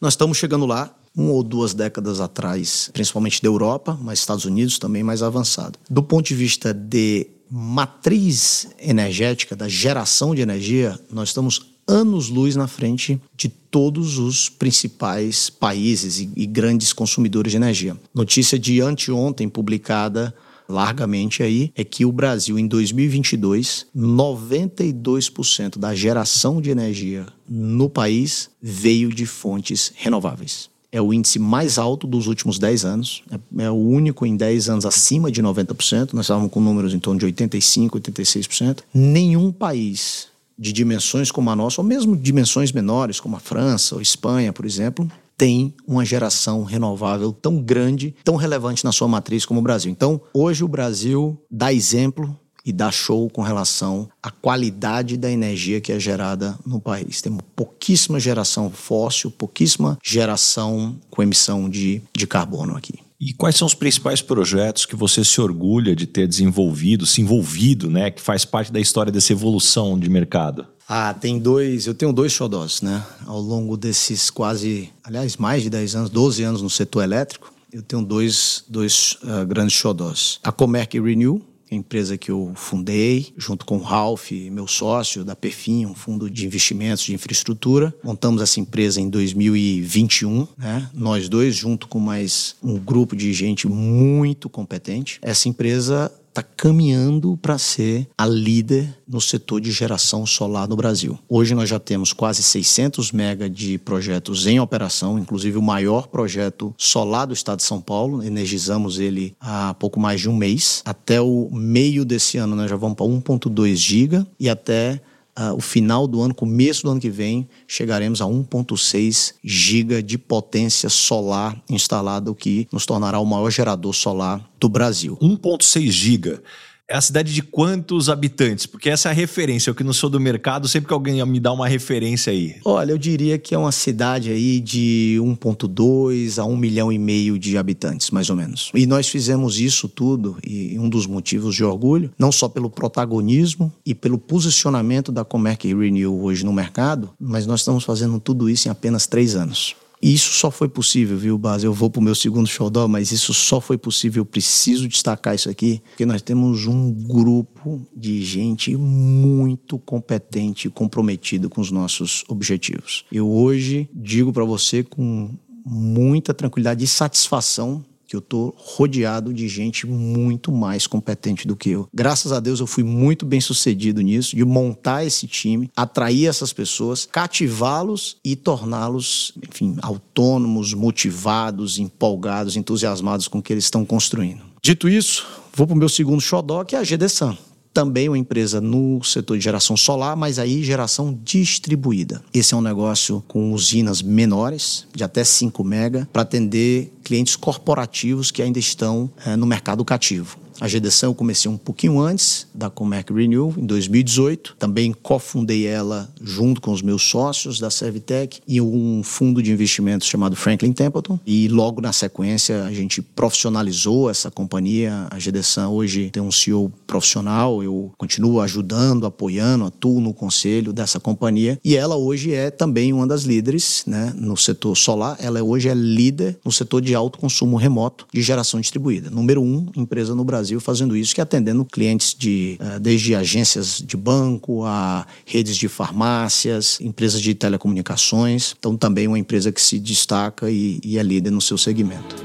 Speaker 1: Nós estamos chegando lá uma ou duas décadas atrás, principalmente da Europa, mas Estados Unidos também mais avançado. Do ponto de vista de matriz energética, da geração de energia, nós estamos anos-luz na frente de todos os principais países e, e, grandes consumidores de energia. Notícia de anteontem publicada largamente aí é que o Brasil em 2022, 92% da geração de energia no país veio de fontes renováveis é o índice mais alto dos últimos 10 anos. É, é, o único em 10 anos acima de 90%. Nós estávamos com números em torno de 85%, 86%. Nenhum país de dimensões como a nossa, ou mesmo dimensões menores, como a França ou Espanha, por exemplo, tem uma geração renovável tão grande, tão relevante na sua matriz como o Brasil. Então, hoje o Brasil dá exemplo e dá show com relação à qualidade da energia que é gerada no país. Temos pouquíssima geração fóssil, pouquíssima geração com emissão de, de carbono aqui.
Speaker 2: E quais são os principais projetos que você se orgulha de ter desenvolvido, se envolvido, né, que faz parte da história dessa evolução de mercado?
Speaker 1: Ah, tem dois, eu tenho dois xodós, né? Ao longo desses quase, aliás, mais de 10 anos, 12 anos no setor elétrico, eu tenho dois, dois uh, grandes xodós. A Comerc Renew, empresa que eu fundei, junto com o Ralph, meu sócio da Perfim, um fundo de investimentos de infraestrutura. Montamos essa empresa em 2021, né? nós dois, junto com mais um grupo de gente muito competente. Essa empresa está caminhando para ser a líder no setor de geração solar no Brasil. Hoje nós já temos quase 600 mega de projetos em operação, inclusive o maior projeto solar do estado de São Paulo. Energizamos ele há pouco mais de um mês. Até o meio desse ano nós já vamos para 1.2 giga e até uh, o final do ano, começo do ano que vem, chegaremos a 1,6 giga de potência solar instalada, o que nos tornará o maior gerador solar do Brasil.
Speaker 2: 1,6 giga é a cidade de quantos habitantes? Porque essa é a referência. Eu que não sou do mercado, sempre que alguém me dá uma referência aí.
Speaker 1: Olha, eu diria que é uma cidade aí de 1,2 a 1 milhão e meio de habitantes, mais ou menos. E nós fizemos isso tudo, e um dos motivos de orgulho, não só pelo protagonismo e pelo posicionamento da Comerc Renew hoje no mercado, mas nós estamos fazendo tudo isso em apenas três anos. Isso só foi possível, viu, Base? Eu vou para o meu segundo xodó, mas isso só foi possível. Eu preciso destacar isso aqui, porque nós temos um grupo de gente muito competente e comprometido com os nossos objetivos. Eu hoje digo para você com muita tranquilidade e satisfação que eu estou rodeado de gente muito mais competente do que eu. Graças a Deus eu fui muito bem sucedido nisso, de montar esse time, atrair essas pessoas, cativá-los e torná-los, enfim, autônomos, motivados, empolgados, entusiasmados com o que eles estão construindo. Dito isso, vou para o meu segundo xodó, que é a GDSAN também uma empresa no setor de geração solar, mas aí geração distribuída. Esse é um negócio com usinas menores, de até 5 mega, para atender clientes corporativos que ainda estão é, no mercado cativo. A GDSAN eu comecei um pouquinho antes da Comerc Renew, em 2018. Também cofundei ela junto com os meus sócios da Servitec e um fundo de investimentos chamado Franklin Templeton. E logo na sequência a gente profissionalizou essa companhia. A GDSAN hoje tem um CEO profissional, eu continuo ajudando, apoiando, atuo no conselho dessa companhia. E ela hoje é também uma das líderes né, no setor solar. Ela hoje é líder no setor de alto consumo remoto de geração distribuída. Número um empresa no Brasil Brasil fazendo isso, que é atendendo clientes de eh, desde agências de banco a redes de farmácias, empresas de telecomunicações. Então, também uma empresa que se destaca e, e é líder no seu segmento.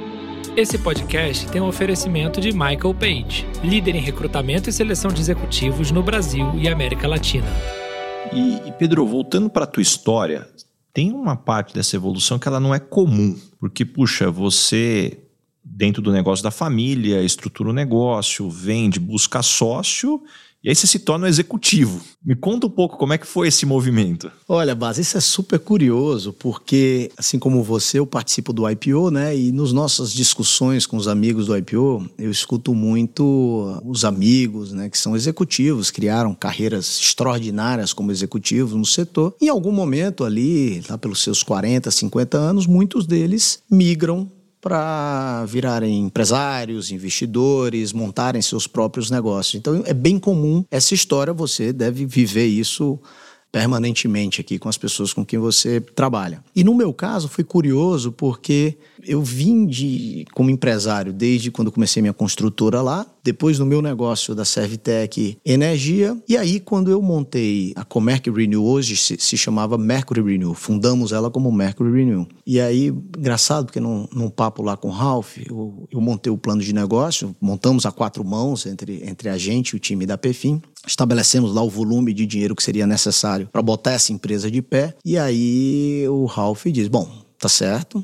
Speaker 3: Esse podcast tem um oferecimento de Michael Page, líder em recrutamento e seleção de executivos no Brasil e América Latina.
Speaker 2: E, e Pedro, voltando para a tua história, tem uma parte dessa evolução que ela não é comum, porque puxa, você dentro do negócio da família, estrutura o negócio, vende, busca sócio E aí você se torna um executivo. Me conta um pouco como é que foi esse movimento.
Speaker 1: Olha, Bas, isso é super curioso, porque assim como você, eu participo do IPO, né? E nos nossas discussões com os amigos do IPO, eu escuto muito os amigos, né, que são executivos, criaram carreiras extraordinárias como executivos no setor. Em algum momento ali, lá pelos seus 40, 50 anos, muitos deles migram para virarem empresários, investidores, montarem seus próprios negócios. Então é bem comum essa história, você deve viver isso permanentemente aqui com as pessoas com quem você trabalha. E no meu caso foi curioso porque eu vim de como empresário desde quando comecei minha construtora lá, depois no meu negócio da Servitec Energia, e aí quando eu montei a Comerc Renew, hoje se, se, chamava Mercury Renew, fundamos ela como Mercury Renew. E aí, engraçado, porque num, num papo lá com o Ralph, eu, eu montei o plano de negócio, montamos a quatro mãos entre, entre a gente e o time da Pefim, estabelecemos lá o volume de dinheiro que seria necessário para botar essa empresa de pé. E aí o Ralph diz: Bom, tá certo,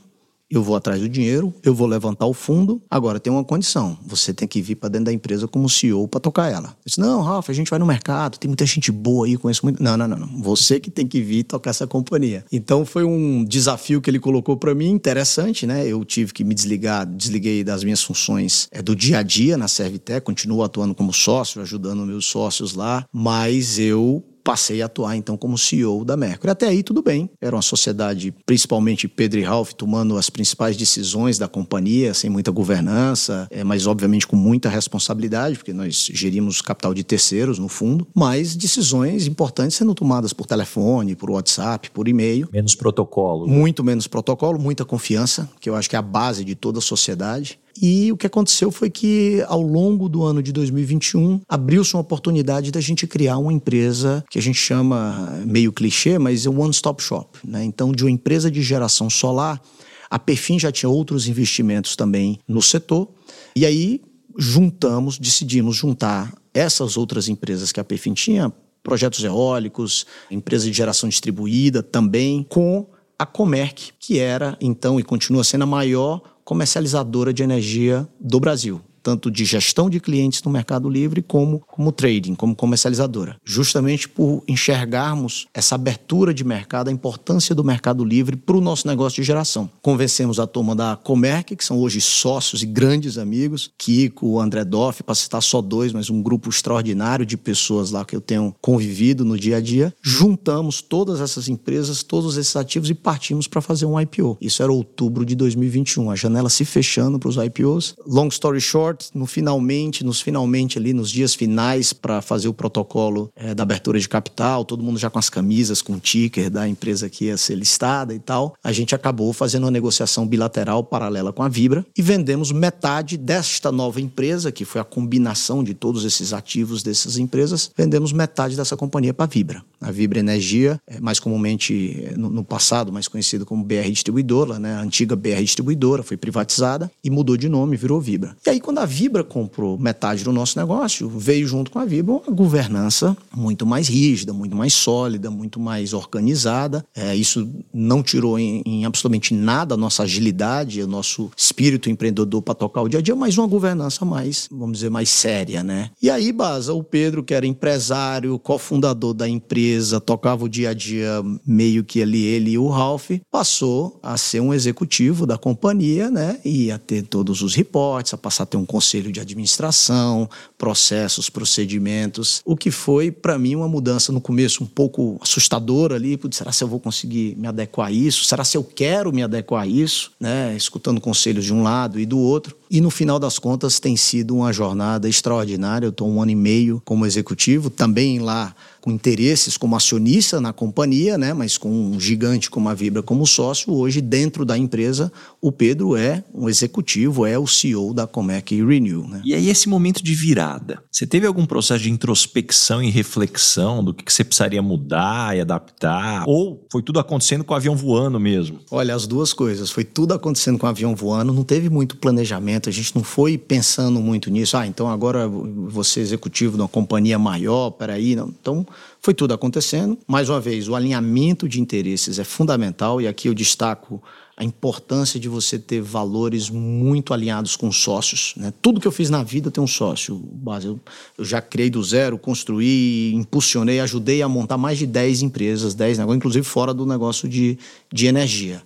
Speaker 1: eu vou atrás do dinheiro, eu vou levantar o fundo. Agora tem uma condição: você tem que vir para dentro da empresa como CEO para tocar ela. Eu disse: Não, Ralph, a gente vai no mercado, tem muita gente boa aí, conheço muito. Não, não, não, não. Você que tem que vir tocar essa companhia. Então foi um desafio que ele colocou para mim, interessante, né? Eu tive que me desligar, desliguei das minhas funções é, do dia a dia na Servitec, continuo atuando como sócio, ajudando meus sócios lá, mas eu passei a atuar então como CEO da Mercury. Até aí tudo bem, era uma sociedade, principalmente Pedro e Ralph tomando as principais decisões da companhia, sem muita governança, é, mas obviamente com muita responsabilidade, porque nós gerimos capital de terceiros no fundo, mas decisões importantes sendo tomadas por telefone, por WhatsApp, por e-mail.
Speaker 2: Menos protocolo.
Speaker 1: Muito menos protocolo, muita confiança, que eu acho que é a base de toda a sociedade. E o que aconteceu foi que, ao longo do ano de 2021, abriu-se uma oportunidade da gente criar uma empresa que a gente chama meio clichê, mas é one-stop shop. Né? Então, de uma empresa de geração solar, a Perfim já tinha outros investimentos também no setor. E aí juntamos, decidimos juntar essas outras empresas que a Perfim tinha, projetos eólicos, empresa de geração distribuída também, com a Comerc, que era então e continua sendo a maior comercializadora de energia do Brasil tanto de gestão de clientes no Mercado Livre como como trading, como comercializadora. Justamente por enxergarmos essa abertura de mercado, a importância do Mercado Livre para o nosso negócio de geração. Convencemos a turma da Comerc, que são hoje sócios e grandes amigos, Kiko, André Doff, para citar só dois, mas um grupo extraordinário de pessoas lá que eu tenho convivido no dia a dia. Juntamos todas essas empresas, todos esses ativos e partimos para fazer um IPO. Isso era outubro de 2021, a janela se fechando para os IPOs. Long story short, no finalmente, nos finalmente ali, nos dias finais para fazer o protocolo é, da abertura de capital, todo mundo já com as camisas, com o ticker da empresa que ia ser listada e tal, a gente acabou fazendo uma negociação bilateral paralela com a Vibra e vendemos metade desta nova empresa, que foi a combinação de todos esses ativos dessas empresas, vendemos metade dessa companhia para a Vibra. A Vibra Energia, é mais comumente é, no, no passado, mais conhecido como BR Distribuidora, né? a antiga BR Distribuidora, foi privatizada e mudou de nome, virou Vibra. E aí, quando a Vibra comprou metade do nosso negócio, veio junto com a Vibra uma governança muito mais rígida, muito mais sólida, muito mais organizada. É, isso não tirou em, em, absolutamente nada a nossa agilidade, o nosso espírito empreendedor para tocar o dia a dia, mas uma governança mais, vamos dizer, mais séria, né? E aí, Baza, o Pedro, que era empresário, cofundador da empresa, tocava o dia a dia meio que ali, ele e o Ralph, passou a ser um executivo da companhia, né? E a ter todos os reportes, a passar a ter um conselho de administração, processos, procedimentos, o que foi para mim uma mudança no começo um pouco assustadora ali, Putz, será se eu vou conseguir me adequar a isso? Será se eu quero me adequar a isso, né? Escutando conselhos de um lado e do outro. E no final das contas tem sido uma jornada extraordinária. Eu estou um ano e meio como executivo, também lá com interesses como acionista na companhia, né, mas com um gigante como a Vibra como sócio, hoje dentro da empresa, o Pedro é um executivo, é o CEO da Comec Renew. Né?
Speaker 2: E aí esse momento de virada, você teve algum processo de introspecção e reflexão do que, que você precisaria mudar e adaptar? Ou foi tudo acontecendo com o avião voando mesmo?
Speaker 1: Olha, as duas coisas. Foi tudo acontecendo com o avião voando, não teve muito planejamento. A gente não foi pensando muito nisso. Ah, então agora você é executivo de uma companhia maior, peraí. Não. Então, foi tudo acontecendo. Mais uma vez, o alinhamento de interesses é fundamental e aqui eu destaco a importância de você ter valores muito alinhados com sócios. Né? Tudo que eu fiz na vida tem um sócio. Base. Eu, eu já criei do zero, construí, impulsionei, ajudei a montar mais de 10 empresas, 10 negócios, inclusive fora do negócio de, de energia.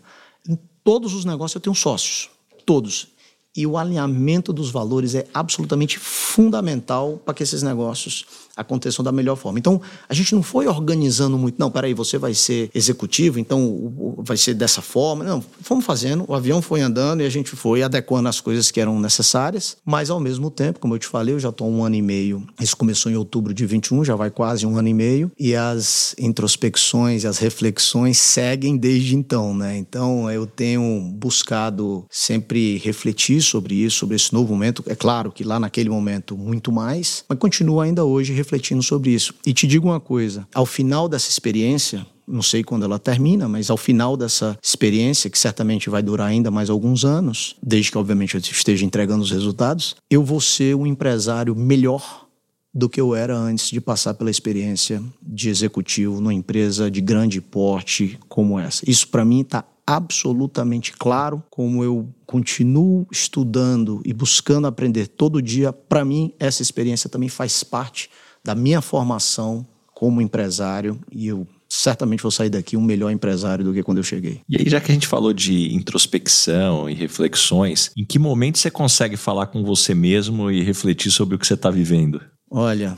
Speaker 1: Em todos os negócios eu tenho sócios. Todos. E o alinhamento dos valores é absolutamente fundamental para que esses negócios aconteçam da melhor forma. Então, a gente não foi organizando muito, não, peraí, você vai ser executivo, então vai ser dessa forma. Não, fomos fazendo, o avião foi andando e a gente foi adequando as coisas que eram necessárias, mas ao mesmo tempo, como eu te falei, eu já estou um ano e meio, isso começou em outubro de 21, já vai quase um ano e meio, e as introspecções e as reflexões seguem desde então, né? Então, eu tenho buscado sempre refletir sobre isso, sobre esse novo momento. É claro que lá naquele momento muito mais, mas continuo ainda hoje refletindo sobre isso. E te digo uma coisa: ao final dessa experiência, não sei quando ela termina, mas ao final dessa experiência, que certamente vai durar ainda mais alguns anos, desde que, obviamente, eu esteja entregando os resultados, eu vou ser um empresário melhor do que eu era antes de passar pela experiência de executivo numa empresa de grande porte como essa. Isso, para mim, está absolutamente claro, como eu continuo estudando e buscando aprender todo dia, para mim essa experiência também faz parte da minha formação como empresário e eu certamente vou sair daqui um melhor empresário do que quando eu cheguei.
Speaker 2: E aí, já que a gente falou de introspecção e reflexões, em que momento você consegue falar com você mesmo e refletir sobre o que você está vivendo?
Speaker 1: Olha,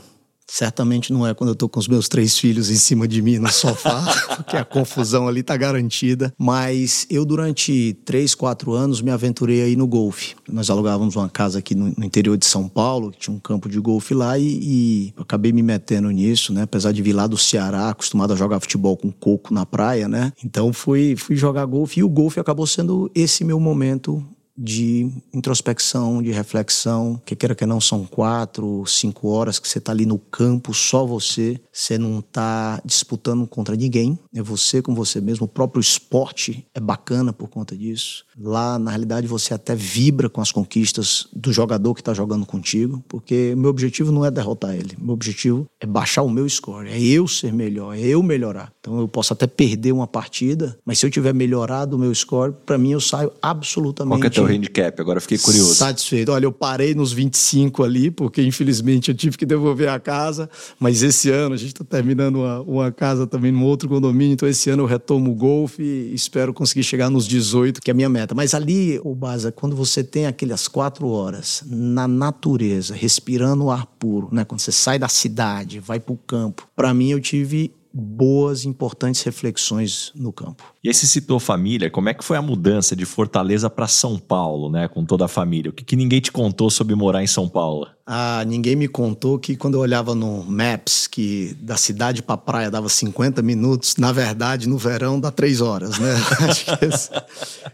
Speaker 1: Certamente não é quando eu tô com os meus três filhos em cima de mim no sofá, porque a confusão ali tá garantida. Mas eu, durante três, quatro anos, me aventurei aí no golfe. Nós alugávamos uma casa aqui no, interior de São Paulo, que tinha um campo de golfe lá, e, e acabei me metendo nisso, né? Apesar de vir lá do Ceará, acostumado a jogar futebol com coco na praia, né? Então fui, fui jogar golfe e o golfe acabou sendo esse meu momento de introspecção, de reflexão, que queira que não são quatro, cinco horas que você está ali no campo, só você, você não está disputando contra ninguém, é você com você mesmo. O próprio esporte é bacana por conta disso. Lá, na realidade, você até vibra com as conquistas do jogador que está jogando contigo, porque meu objetivo não é derrotar ele, meu objetivo é baixar o meu score, é eu ser melhor, é eu melhorar. Então eu posso até perder uma partida, mas se eu tiver melhorado o meu score, para mim eu saio absolutamente
Speaker 2: é handicap? Agora fiquei curioso.
Speaker 1: Satisfeito. Olha, eu parei nos 25 ali, porque infelizmente eu tive que devolver a casa, mas esse ano a gente está terminando uma, uma, casa também num outro condomínio, então esse ano eu retomo o golfe e espero conseguir chegar nos 18, que é a minha meta. Mas ali, o Baza, quando você tem aquelas quatro horas na natureza, respirando o ar puro, né? quando você sai da cidade, vai para o campo, para mim eu tive boas, importantes reflexões no campo.
Speaker 2: E aí você citou família, como é que foi a mudança de Fortaleza para São Paulo, né, com toda a família? O que, que ninguém te contou sobre morar em São Paulo?
Speaker 1: Ah, ninguém me contou que quando eu olhava no Maps, que da cidade para praia dava 50 minutos, na verdade, no verão dá 3 horas, né? Acho que essa,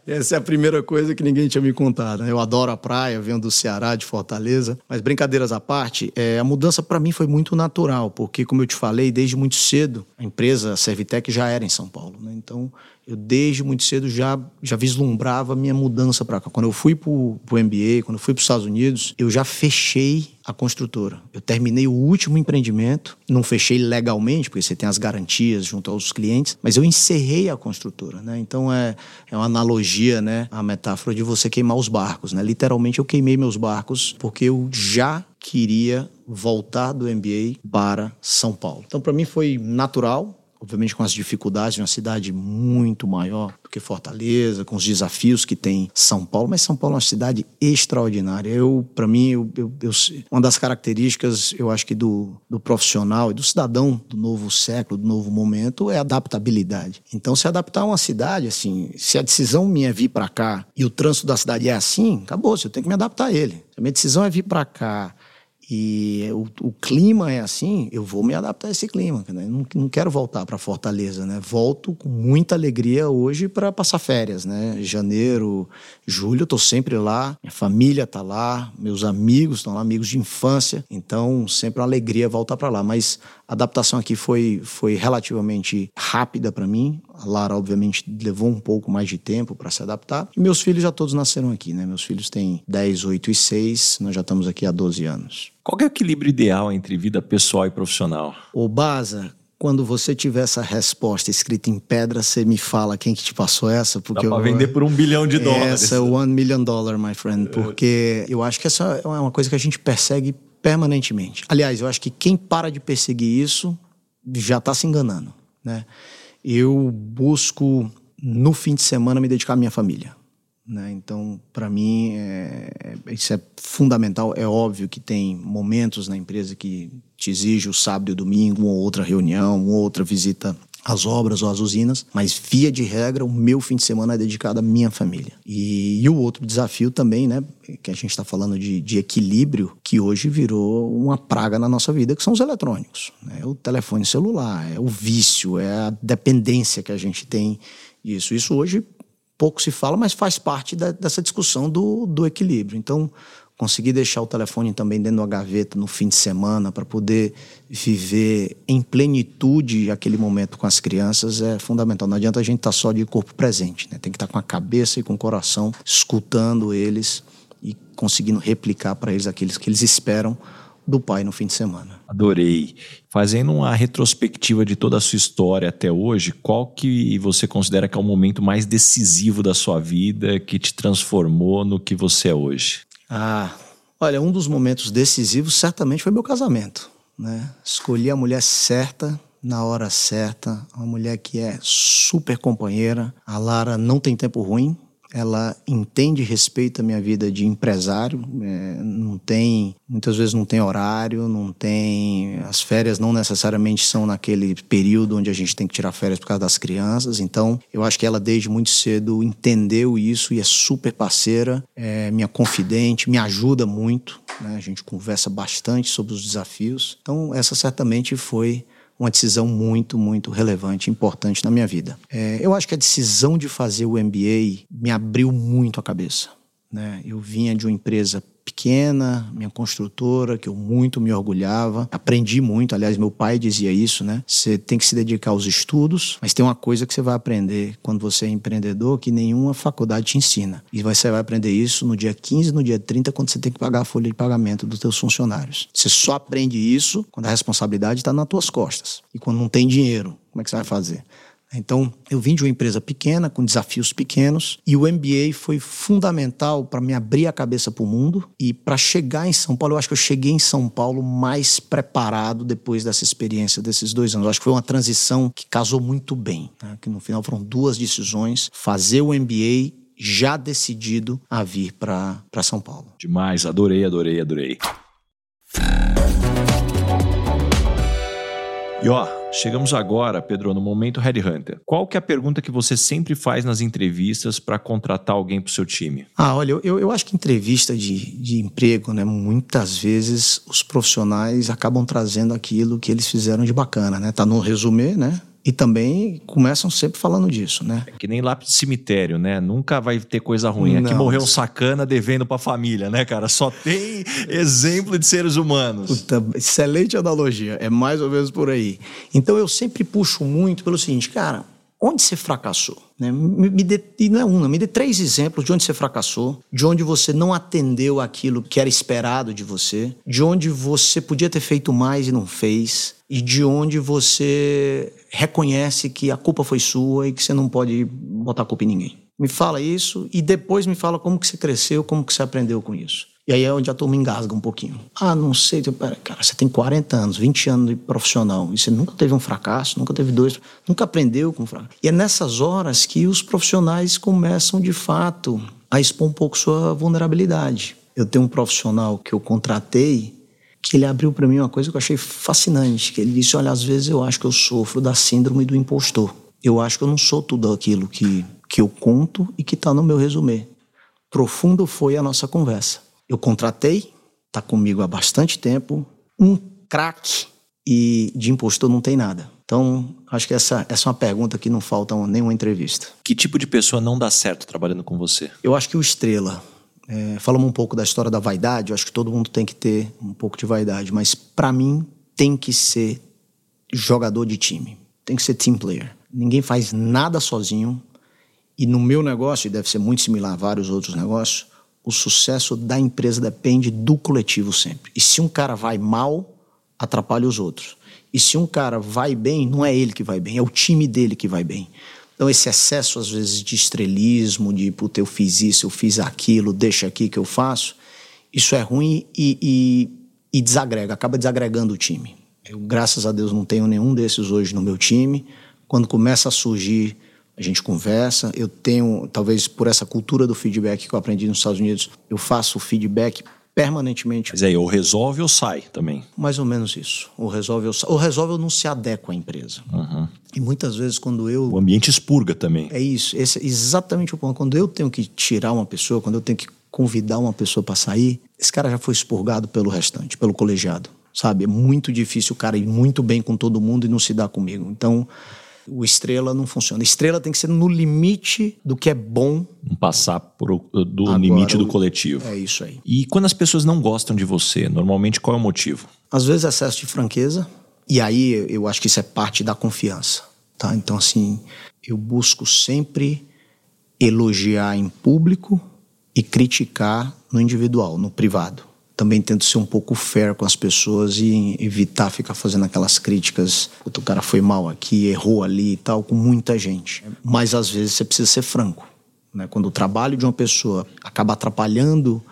Speaker 1: essa, é a primeira coisa que ninguém tinha me contado. Né? Eu adoro a praia, venho do Ceará, de Fortaleza. Mas brincadeiras à parte, é, a mudança para mim foi muito natural, porque, como eu te falei, desde muito cedo, a empresa a Servitec já era em São Paulo. Né? Então, eu desde muito cedo já, já vislumbrava a minha mudança para cá. Quando eu fui para o MBA, quando eu fui para os Estados Unidos, eu já fechei a construtora. Eu terminei o último empreendimento, não fechei legalmente, porque você tem as garantias junto aos clientes, mas eu encerrei a construtora, né? Então é, é uma analogia, né? A metáfora de você queimar os barcos, né? Literalmente eu queimei meus barcos porque eu já queria voltar do MBA para São Paulo. Então para mim foi natural, obviamente com as dificuldades de uma cidade muito maior do que Fortaleza, com os desafios que tem São Paulo, mas São Paulo é uma cidade extraordinária. Eu, para mim, eu, eu, eu, uma das características, eu acho que do, do profissional e do cidadão do novo século, do novo momento, é adaptabilidade. Então, se adaptar a uma cidade, assim, se a decisão minha é vir para cá e o trânsito da cidade é assim, acabou, você tem que me adaptar a ele. Se a minha decisão é vir para cá e o, o, clima é assim, eu vou me adaptar a esse clima. Né? Não, não quero voltar para Fortaleza, né? Volto com muita alegria hoje para passar férias, né? Janeiro, julho, estou sempre lá. Minha família está lá, meus amigos estão lá, amigos de infância. Então, sempre uma alegria voltar para lá. Mas A adaptação aqui foi, foi relativamente rápida para mim. A Lara, obviamente, levou um pouco mais de tempo para se adaptar. E meus filhos já todos nasceram aqui, né? Meus filhos têm 10, 8 e 6. Nós já estamos aqui há 12 anos.
Speaker 2: Qual é o equilíbrio ideal entre vida pessoal e profissional?
Speaker 1: O Baza, quando você tiver essa resposta escrita em pedra, você me fala quem que te passou essa, porque
Speaker 2: Dá pra eu, vender por um bilhão de dólares.
Speaker 1: Essa é one million dollar, my friend, porque eu acho que essa é uma coisa que a gente persegue permanentemente. Aliás, eu acho que quem para de perseguir isso já está se enganando, né? Eu busco no fim de semana me dedicar à minha família. Né? Então, para mim, é, isso é fundamental. É óbvio que tem momentos na empresa que te exige o sábado e o domingo, uma outra reunião, uma outra visita às obras ou às usinas, mas via de regra, o meu fim de semana é dedicado à minha família. E, e o outro desafio também, né, que a gente está falando de, de, equilíbrio, que hoje virou uma praga na nossa vida, que são os eletrônicos. Né? É o telefone celular, é o vício, é a dependência que a gente tem disso. Isso hoje pouco se fala, mas faz parte da, dessa discussão do, do equilíbrio. Então, conseguir deixar o telefone também dentro da gaveta no fim de semana para poder viver em plenitude aquele momento com as crianças é fundamental. Não adianta a gente estar tá só de corpo presente, né? Tem que estar tá com a cabeça e com o coração escutando eles e conseguindo replicar para eles aqueles que eles esperam do pai no fim de semana.
Speaker 2: Adorei. Fazendo uma retrospectiva de toda a sua história até hoje, qual que você considera que é o momento mais decisivo da sua vida que te transformou no que você é hoje?
Speaker 1: Ah, olha, um dos momentos decisivos certamente foi meu casamento. Né? Escolhi a mulher certa na hora certa, uma mulher que é super companheira. A Lara não tem tempo ruim, ela entende e respeita a minha vida de empresário, é, não tem, muitas vezes não tem horário, não tem, as férias não necessariamente são naquele período onde a gente tem que tirar férias por causa das crianças, então eu acho que ela desde muito cedo entendeu isso e é super parceira, é minha confidente, me ajuda muito, né? a gente conversa bastante sobre os desafios, então essa certamente foi uma decisão muito, muito relevante, importante na minha vida. É, eu acho que a decisão de fazer o MBA me abriu muito a cabeça. Né? Eu vinha de uma empresa pequena, minha construtora, que eu muito me orgulhava. Aprendi muito, aliás, meu pai dizia isso, né? Você tem que se dedicar aos estudos, mas tem uma coisa que você vai aprender quando você é empreendedor que nenhuma faculdade te ensina. E você vai aprender isso no dia 15, no dia 30, quando você tem que pagar a folha de pagamento dos seus funcionários. Você só aprende isso quando a responsabilidade está nas tuas costas. E quando não tem dinheiro, como é que você vai fazer? Então, eu vim de uma empresa pequena, com desafios pequenos, e o MBA foi fundamental para me abrir a cabeça para o mundo e para chegar em São Paulo. Eu acho que eu cheguei em São Paulo mais preparado depois dessa experiência desses dois anos. Eu acho que foi uma transição que casou muito bem, né? que no final foram duas decisões: fazer o MBA já decidido a vir para São Paulo.
Speaker 2: Demais, adorei, adorei, adorei. E ó, chegamos agora, Pedro, no momento Headhunter. Qual que é a pergunta que você sempre faz nas entrevistas para contratar alguém para o seu time?
Speaker 1: Ah, olha, eu, eu acho que entrevista de, de emprego, né, muitas vezes os profissionais acabam trazendo aquilo que eles fizeram de bacana, né? Tá no resumê, né? E também começam sempre falando disso, né?
Speaker 2: É que nem lápis de cemitério, né? Nunca vai ter coisa ruim. Aqui morreu um sacana devendo pra família, né, cara? Só tem exemplo de seres humanos.
Speaker 1: Puta, excelente analogia. É mais ou menos por aí. Então eu sempre puxo muito pelo seguinte, cara, onde você fracassou? Né? Me, me dê, e não é uma, me dê três exemplos de onde você fracassou, de onde você não atendeu aquilo que era esperado de você, de onde você podia ter feito mais e não fez, e de onde você reconhece que a culpa foi sua e que você não pode botar a culpa em ninguém. Me fala isso e depois me fala como que você cresceu, como que você aprendeu com isso. E aí é onde a turma engasga um pouquinho. Ah, não sei. Cara, você tem 40 anos, 20 anos de profissional e você nunca teve um fracasso, nunca teve dois, nunca aprendeu com fracasso. E é nessas horas que os profissionais começam, de fato, a expor um pouco sua vulnerabilidade. Eu tenho um profissional que eu contratei que ele abriu para mim uma coisa que eu achei fascinante, que ele disse, olha, às vezes eu acho que eu sofro da síndrome do impostor. Eu acho que eu não sou tudo aquilo que, que eu conto e que está no meu resumê. Profundo foi a nossa conversa. Eu contratei, está comigo há bastante tempo, um craque e de impostor não tem nada. Então, acho que essa, essa é uma pergunta que não falta nenhuma entrevista.
Speaker 2: Que tipo de pessoa não dá certo trabalhando com você?
Speaker 1: Eu acho que o estrela. É, falamos um pouco da história da vaidade, eu acho que todo mundo tem que ter um pouco de vaidade, mas para mim tem que ser jogador de time. Tem que ser team player. Ninguém faz nada sozinho. E no meu negócio, e deve ser muito similar a vários outros negócios, o sucesso da empresa depende do coletivo sempre. E se um cara vai mal, atrapalha os outros. E se um cara vai bem, não é ele que vai bem, é o time dele que vai bem. Então, esse excesso, às vezes, de estrelismo, de, puta, eu fiz isso, eu fiz aquilo, deixa aqui que eu faço, isso é ruim e, e, e desagrega, acaba desagregando o time. Eu, graças a Deus, não tenho nenhum desses hoje no meu time. Quando começa a surgir, a gente conversa. Eu tenho, talvez por essa cultura do feedback que eu aprendi nos Estados Unidos, eu faço feedback permanentemente.
Speaker 2: Mas aí, ou resolve ou sai também.
Speaker 1: Mais ou menos isso. Ou resolve ou sai. Ou resolve ou não se adequa à empresa.
Speaker 2: Uhum.
Speaker 1: E muitas vezes quando eu...
Speaker 2: O ambiente expurga também.
Speaker 1: É isso. Esse é exatamente o ponto. Quando eu tenho que tirar uma pessoa, quando eu tenho que convidar uma pessoa para sair, esse cara já foi expurgado pelo restante, pelo colegiado. Sabe? É muito difícil o cara ir muito bem com todo mundo e não se dar comigo. Então o estrela não funciona. Estrela tem que ser no limite do que é bom.
Speaker 2: Não passar por, do Agora, limite do coletivo.
Speaker 1: É isso aí.
Speaker 2: E quando as pessoas não gostam de você, normalmente qual é o motivo?
Speaker 1: Às vezes excesso de franqueza. E aí eu acho que isso é parte da confiança. Tá? Então, assim, eu busco sempre elogiar em público e criticar no individual, no privado também tento ser um pouco fair com as pessoas e evitar ficar fazendo aquelas críticas. O cara foi mal aqui, errou ali e tal, com muita gente. Mas às vezes você precisa ser franco. Né? Quando o trabalho de uma pessoa acaba atrapalhando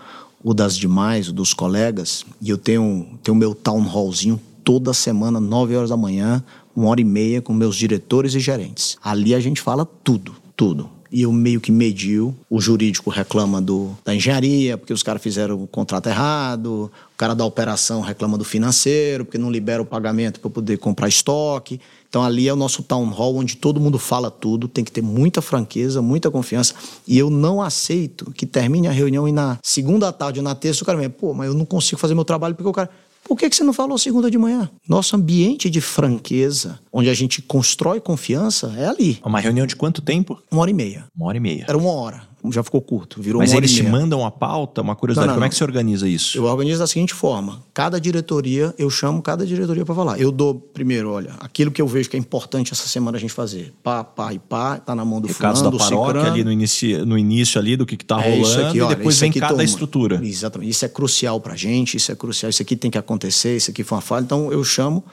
Speaker 1: o das demais, o dos colegas, e eu tenho, tenho meu town hallzinho toda semana, 9 horas da manhã, uma hora e meia com meus diretores e gerentes. Ali a gente fala tudo, tudo e eu meio que mediu. O jurídico reclama do, da engenharia, porque os caras fizeram o contrato errado, o cara da operação reclama do financeiro, porque não libera o pagamento para poder comprar estoque. Então ali é o nosso town hall, onde todo mundo fala tudo, tem que ter muita franqueza, muita confiança. E eu não aceito que termine a reunião e na segunda tarde ou na terça o cara me pô, mas eu não consigo fazer meu trabalho porque o cara. Por que, que você não falou segunda de manhã? Nosso ambiente de franqueza, onde a gente constrói confiança, é ali.
Speaker 2: Uma reunião de quanto tempo?
Speaker 1: Uma hora e meia.
Speaker 2: Uma hora e meia.
Speaker 1: Era uma hora já ficou curto, virou
Speaker 2: Mas eles
Speaker 1: te
Speaker 2: mandam a pauta, uma curiosidade, não, não, como é que você organiza isso?
Speaker 1: Eu organizo da seguinte forma: cada diretoria, eu chamo cada diretoria para falar. Eu dou primeiro, olha, aquilo que eu vejo que é importante essa semana a gente fazer. Pá, pá e pá, tá na mão do
Speaker 2: Recados
Speaker 1: fulano,
Speaker 2: da paróquia ali no início, no início ali do que, que tá é rolando aqui, olha, e depois vem cada toma. estrutura.
Speaker 1: Exatamente. Isso é crucial pra gente, isso é crucial, isso aqui tem que acontecer, isso aqui foi uma falha. Então eu chamo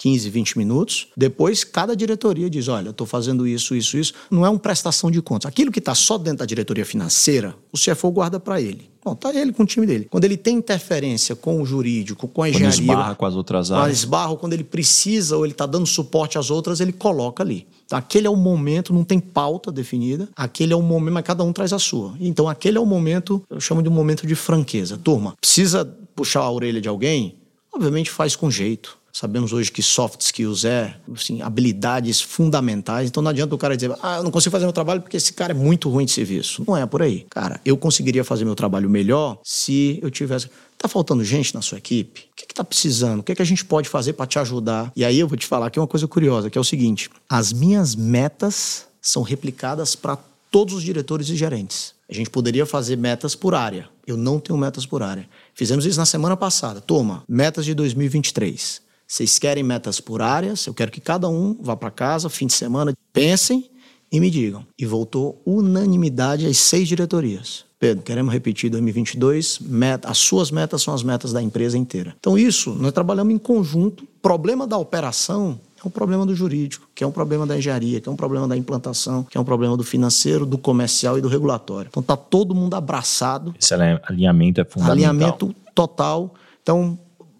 Speaker 1: 15, 20 minutos. Depois, cada diretoria diz: olha, eu estou fazendo isso, isso, isso. Não é uma prestação de contas. Aquilo que está só dentro da diretoria financeira, o CFO guarda para ele. Bom, tá ele com o time dele. Quando ele tem interferência com o jurídico, com a engenharia.
Speaker 2: Quando esbarra com as outras áreas.
Speaker 1: Esbarra, quando ele precisa ou ele está dando suporte às outras, ele coloca ali. Então, aquele é o momento, não tem pauta definida. Aquele é o momento, mas cada um traz a sua. Então, aquele é o momento, eu chamo de um momento de franqueza. Turma, precisa puxar a orelha de alguém? Obviamente faz com jeito. Sabemos hoje que soft skills é assim, habilidades fundamentais. Então não adianta o cara dizer, ah, eu não consigo fazer meu trabalho porque esse cara é muito ruim de serviço. Não é por aí. Cara, eu conseguiria fazer meu trabalho melhor se eu tivesse. Tá faltando gente na sua equipe? O que, que tá precisando? O que, que a gente pode fazer para te ajudar? E aí eu vou te falar é uma coisa curiosa, que é o seguinte: as minhas metas são replicadas para todos os diretores e gerentes. A gente poderia fazer metas por área. Eu não tenho metas por área. Fizemos isso na semana passada. Toma, metas de 2023. Vocês querem metas por áreas? Eu quero que cada um vá para casa, fim de semana, pensem e me digam. E voltou unanimidade às seis diretorias. Pedro, queremos repetir 2022, meta, as suas metas são as metas da empresa inteira. Então, isso, nós trabalhamos em conjunto. Problema da operação é um problema do jurídico, que é um problema da engenharia, que é um problema da implantação, que é um problema do financeiro, do comercial e do regulatório. Então, está todo mundo abraçado.
Speaker 2: Esse alinhamento é fundamental.
Speaker 1: Alinhamento total. Então,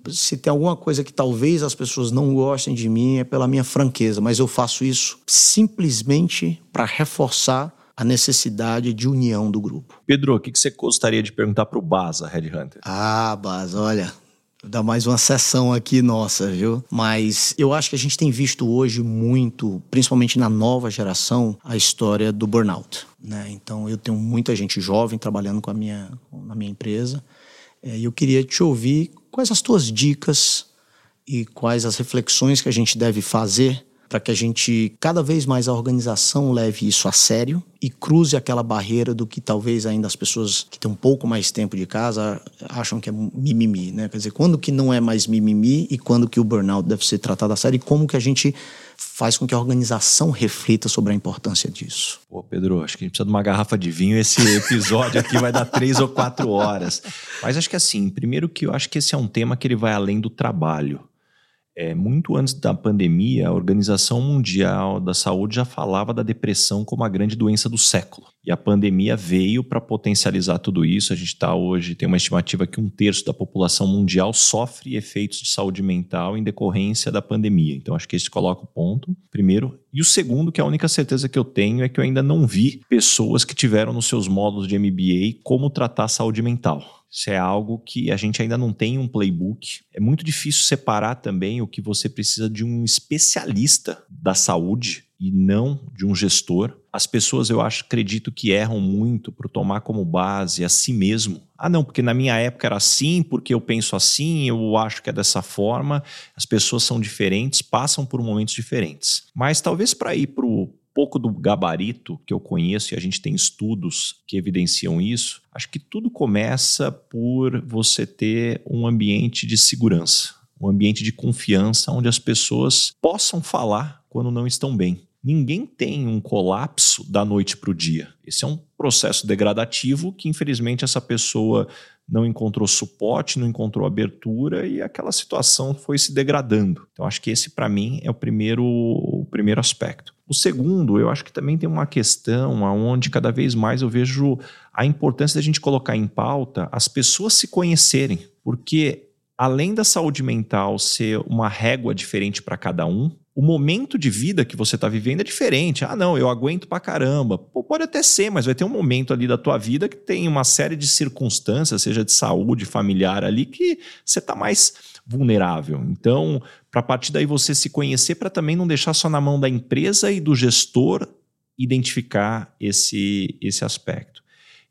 Speaker 1: se tem alguma coisa que talvez as pessoas não gostem de mim é pela minha franqueza, mas eu faço isso simplesmente para reforçar a necessidade de união do grupo.
Speaker 2: Pedro, o que você gostaria de perguntar para o Baza, Red Hunter?
Speaker 1: Ah, Baza, olha, dá mais uma sessão aqui nossa, viu? Mas eu acho que a gente tem visto hoje muito, principalmente na nova geração, a história do burnout. Né? Então eu tenho muita gente jovem trabalhando com a minha, na minha empresa. É, e eu queria te ouvir quais as tuas dicas e quais as reflexões que a gente deve fazer para que a gente, cada vez mais a organização leve isso a sério e cruze aquela barreira do que talvez ainda as pessoas que têm um pouco mais tempo de casa acham que é mimimi, né? Quer dizer, quando que não é mais mimimi e quando que o burnout deve ser tratado a sério e como que a gente faz com que a organização reflita sobre a importância disso.
Speaker 2: Pô, Pedro, acho que a gente precisa de uma garrafa de vinho. Esse episódio aqui vai dar três ou quatro horas. Mas acho que assim, primeiro que eu acho que esse é um tema que ele vai além do trabalho. É, muito antes da pandemia, a Organização Mundial da Saúde já falava da depressão como a grande doença do século. E a pandemia veio para potencializar tudo isso. A gente está hoje, tem uma estimativa que um terço da população mundial sofre efeitos de saúde mental em decorrência da pandemia. Então, acho que esse coloca o ponto, primeiro. E o segundo, que é a única certeza que eu tenho, é que eu ainda não vi pessoas que tiveram nos seus módulos de MBA como tratar saúde mental. Isso é algo que a gente ainda não tem um playbook. É muito difícil separar também o que você precisa de um especialista da saúde e não de um gestor. As pessoas, eu acho, acredito que erram muito por tomar como base a si mesmo. Ah, não, porque na minha época era assim, porque eu penso assim, eu acho que é dessa forma. As pessoas são diferentes, passam por momentos diferentes. Mas talvez para ir para o pouco do gabarito que eu conheço e a gente tem estudos que evidenciam isso, acho que tudo começa por você ter um ambiente de segurança, um ambiente de confiança onde as pessoas possam falar quando não estão bem. Ninguém tem um colapso da noite para o dia. Esse é um processo degradativo que, infelizmente, essa pessoa não encontrou suporte, não encontrou abertura e aquela situação foi se degradando. Então, acho que esse, para mim, é o primeiro, o primeiro aspecto. O segundo, eu acho que também tem uma questão onde cada vez mais eu vejo a importância da gente colocar em pauta as pessoas se conhecerem, porque além da saúde mental ser uma régua diferente para cada um, o momento de vida que você está vivendo é diferente. Ah, não, eu aguento pra caramba. Pô, pode até ser, mas vai ter um momento ali da tua vida que tem uma série de circunstâncias, seja de saúde familiar ali, que você está mais vulnerável. Então, para partir daí você se conhecer, para também não deixar só na mão da empresa e do gestor identificar esse, esse aspecto.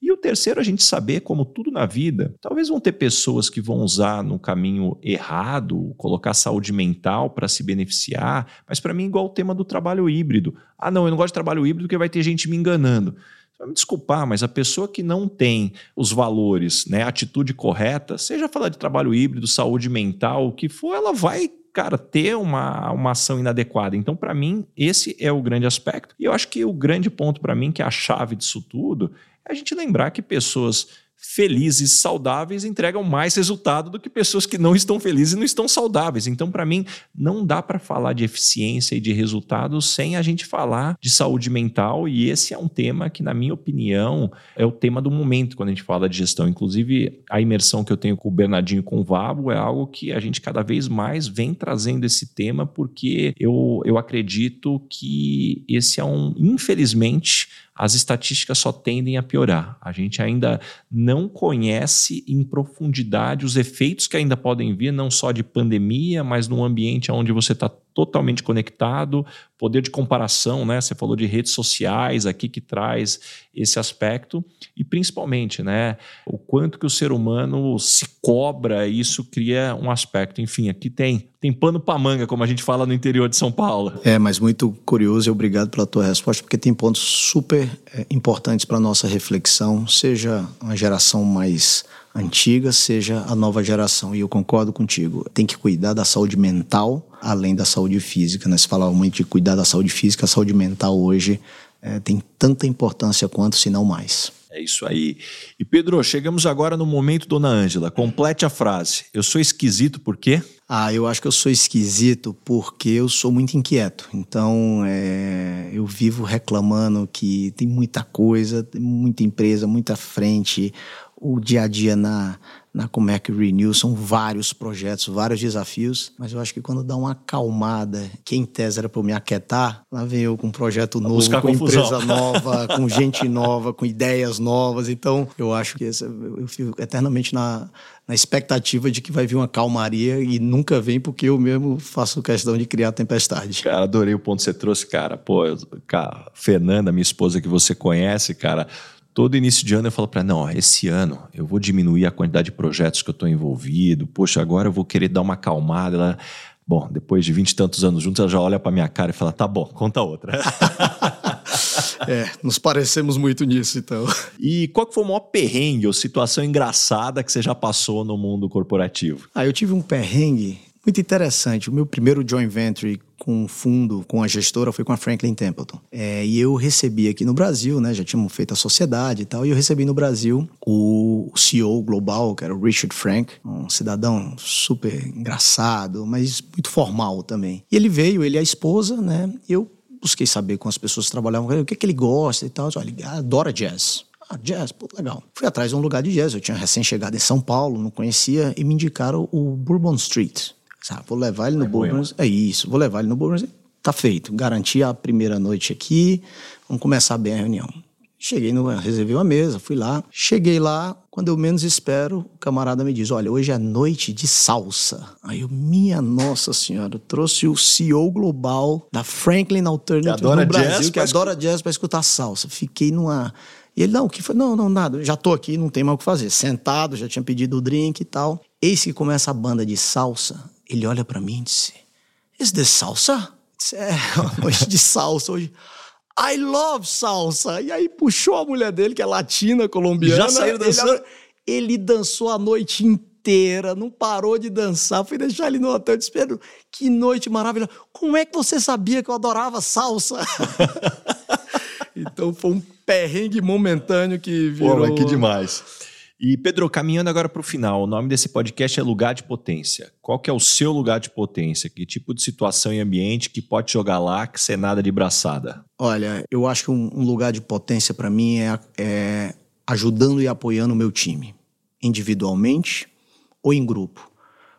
Speaker 2: E o terceiro, a gente saber, como tudo na vida, talvez vão ter pessoas que vão usar no caminho errado, colocar saúde mental para se beneficiar, mas para mim, igual o tema do trabalho híbrido. Ah, não, eu não gosto de trabalho híbrido porque vai ter gente me enganando. Vai me desculpar, mas a pessoa que não tem os valores, né, a atitude correta, seja falar de trabalho híbrido, saúde mental, o que for, ela vai cara, ter uma, uma ação inadequada. Então, para mim, esse é o grande aspecto. E eu acho que o grande ponto para mim, que é a chave disso tudo, a gente lembrar que pessoas felizes, saudáveis, entregam mais resultado do que pessoas que não estão felizes e não estão saudáveis. Então, para mim, não dá para falar de eficiência e de resultados sem a gente falar de saúde mental. E esse é um tema que, na minha opinião, é o tema do momento quando a gente fala de gestão. Inclusive, a imersão que eu tenho com o Bernardinho com o Vabo é algo que a gente cada vez mais vem trazendo esse tema, porque eu, eu acredito que esse é um, infelizmente, as estatísticas só tendem a piorar. A gente ainda não conhece em profundidade os efeitos que ainda podem vir, não só de pandemia, mas num ambiente onde você está totalmente conectado, poder de comparação, né? Você falou de redes sociais aqui que traz esse aspecto e principalmente, né, o quanto que o ser humano se cobra, isso cria um aspecto. Enfim, aqui tem tem pano para manga, como a gente fala no interior de São Paulo.
Speaker 1: É, mas muito curioso e obrigado pela tua resposta, porque tem pontos super é, importantes para nossa reflexão, seja uma geração mais antiga, seja a nova geração. E eu concordo contigo. Tem que cuidar da saúde mental além da saúde física. Né? Se falava muito de cuidar da saúde física, a saúde mental hoje é, tem tanta importância quanto, se não mais.
Speaker 2: É isso aí. E Pedro, chegamos agora no momento, dona Ângela. Complete a frase. Eu sou esquisito por quê?
Speaker 1: Ah, eu acho que eu sou esquisito porque eu sou muito inquieto. Então, é, eu vivo reclamando que tem muita coisa, muita empresa, muita frente. O dia a dia na, na Comec Renew são vários projetos, vários desafios, mas eu acho que quando dá uma acalmada, que em tese era para eu me aquietar, lá vem eu com um projeto novo, com confusão. empresa nova, com gente nova, com ideias novas. Então, eu acho que esse, eu fico eternamente na, na expectativa de que vai vir uma calmaria e nunca vem porque eu mesmo faço questão de criar tempestade.
Speaker 2: Cara, adorei o ponto que você trouxe, cara. Pô, cara, Fernanda, minha esposa que você conhece, cara todo início de ano eu falo para ela, não, ó, esse ano eu vou diminuir a quantidade de projetos que eu estou envolvido, poxa, agora eu vou querer dar uma acalmada. Ela, Bom, depois de vinte e tantos anos juntos, ela já olha para minha cara e fala: tá bom, conta outra.
Speaker 1: é, nos parecemos muito nisso, então.
Speaker 2: E qual que foi o maior perrengue ou situação engraçada que você já passou no mundo corporativo?
Speaker 1: Ah, eu tive um perrengue muito interessante. O meu primeiro joint venture com um fundo, com a gestora, foi com a Franklin Templeton. É, e eu recebi aqui no Brasil, né? Já tínhamos feito a sociedade e tal, e eu recebi no Brasil o CEO global, que era o Richard Frank, um cidadão super engraçado, mas muito formal também. E ele veio, ele e a esposa, né? E eu busquei saber com as pessoas que trabalhavam o que, é que ele gosta e tal. Olha, ele adora jazz. Ah, jazz, pô, legal. Fui atrás de um lugar de jazz. Eu tinha recém-chegado em São Paulo, não conhecia, e me indicaram o Bourbon Street. Ah, vou levar ele no é Bourbon. É isso, vou levar ele no Bourbon. Tá feito. Garanti a primeira noite aqui. Vamos começar bem a reunião. Cheguei no. Reservei uma mesa, fui lá. Cheguei lá, quando eu menos espero, o camarada me diz: Olha, hoje é noite de salsa. Aí eu, minha Nossa Senhora, eu trouxe o CEO global da Franklin Alternative no Brasil, jazz, que adora jazz para escutar salsa. Fiquei numa. E ele, não, o que foi? Não, não, nada. Já tô aqui, não tem mais o que fazer. Sentado, já tinha pedido o drink e tal. Eis que começa a banda de salsa. Ele olha para mim e disse: Is this salsa? Disse, é, hoje de salsa, hoje. I love salsa. E aí puxou a mulher dele, que é latina, colombiana.
Speaker 2: Já saíram dançando?
Speaker 1: Ele, ele dançou a noite inteira, não parou de dançar. Fui deixar ele no hotel, disse, Pedro, que noite maravilhosa. Como é que você sabia que eu adorava salsa? então foi um perrengue momentâneo que virou...
Speaker 2: Pô, que demais. E Pedro, caminhando agora para o final, o nome desse podcast é Lugar de Potência. Qual que é o seu lugar de potência? Que tipo de situação e ambiente que pode jogar lá que ser nada de braçada?
Speaker 1: Olha, eu acho que um, um lugar de potência para mim é, é ajudando e apoiando o meu time, individualmente ou em grupo.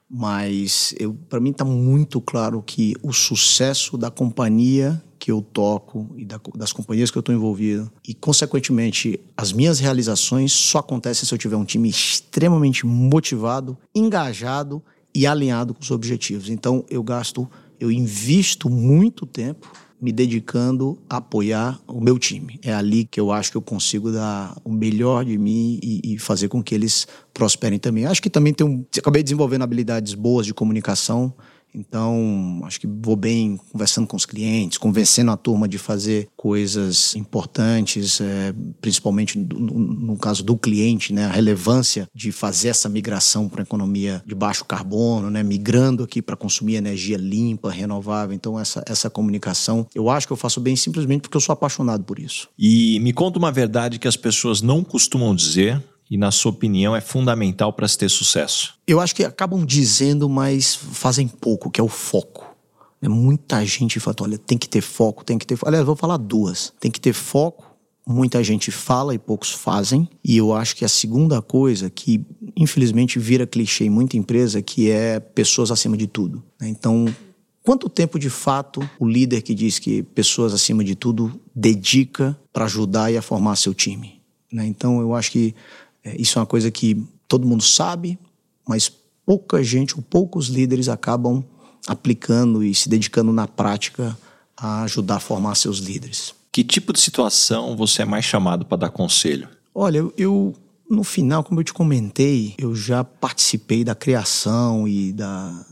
Speaker 1: Mas para mim está muito claro que o sucesso da companhia que eu toco e da, das companhias que eu estou envolvido. E, consequentemente, as minhas realizações só acontecem se eu tiver um time extremamente motivado, engajado e alinhado com os objetivos. Então, eu gasto, eu invisto muito tempo me dedicando a apoiar o meu time. É ali que eu acho que eu consigo dar o melhor de mim e, e fazer com que eles prosperem também. Acho que também tem um, acabei desenvolvendo habilidades boas de comunicação então, acho que vou bem conversando com os clientes, convencendo a turma de fazer coisas importantes, é, principalmente no, no, caso do cliente, né, a relevância de fazer essa migração para a economia de baixo carbono, né, migrando aqui para consumir energia limpa, renovável. Então, essa, essa comunicação, eu acho que eu faço bem simplesmente porque eu sou apaixonado por isso.
Speaker 2: E me conta uma verdade que as pessoas não costumam dizer e, na sua opinião, é fundamental para se ter sucesso?
Speaker 1: Eu acho que acabam dizendo, mas fazem pouco, que é o foco. É muita gente fala, olha, tem que ter foco, tem que ter. Aliás, vou falar duas. Tem que ter foco. Muita gente fala e poucos fazem. E eu acho que a segunda coisa que, infelizmente, vira clichê em muita empresa, que é pessoas acima de tudo. Né? Então, quanto tempo de fato o líder que diz que pessoas acima de tudo dedica para ajudar e a formar seu time? Né? Então, eu acho que é, isso é uma coisa que todo mundo sabe, mas pouca gente, ou poucos líderes acabam aplicando e se dedicando na prática a ajudar a formar seus líderes.
Speaker 2: Que tipo de situação você é mais chamado para dar conselho?
Speaker 1: Olha, eu no final, como eu te comentei, eu já participei da criação e da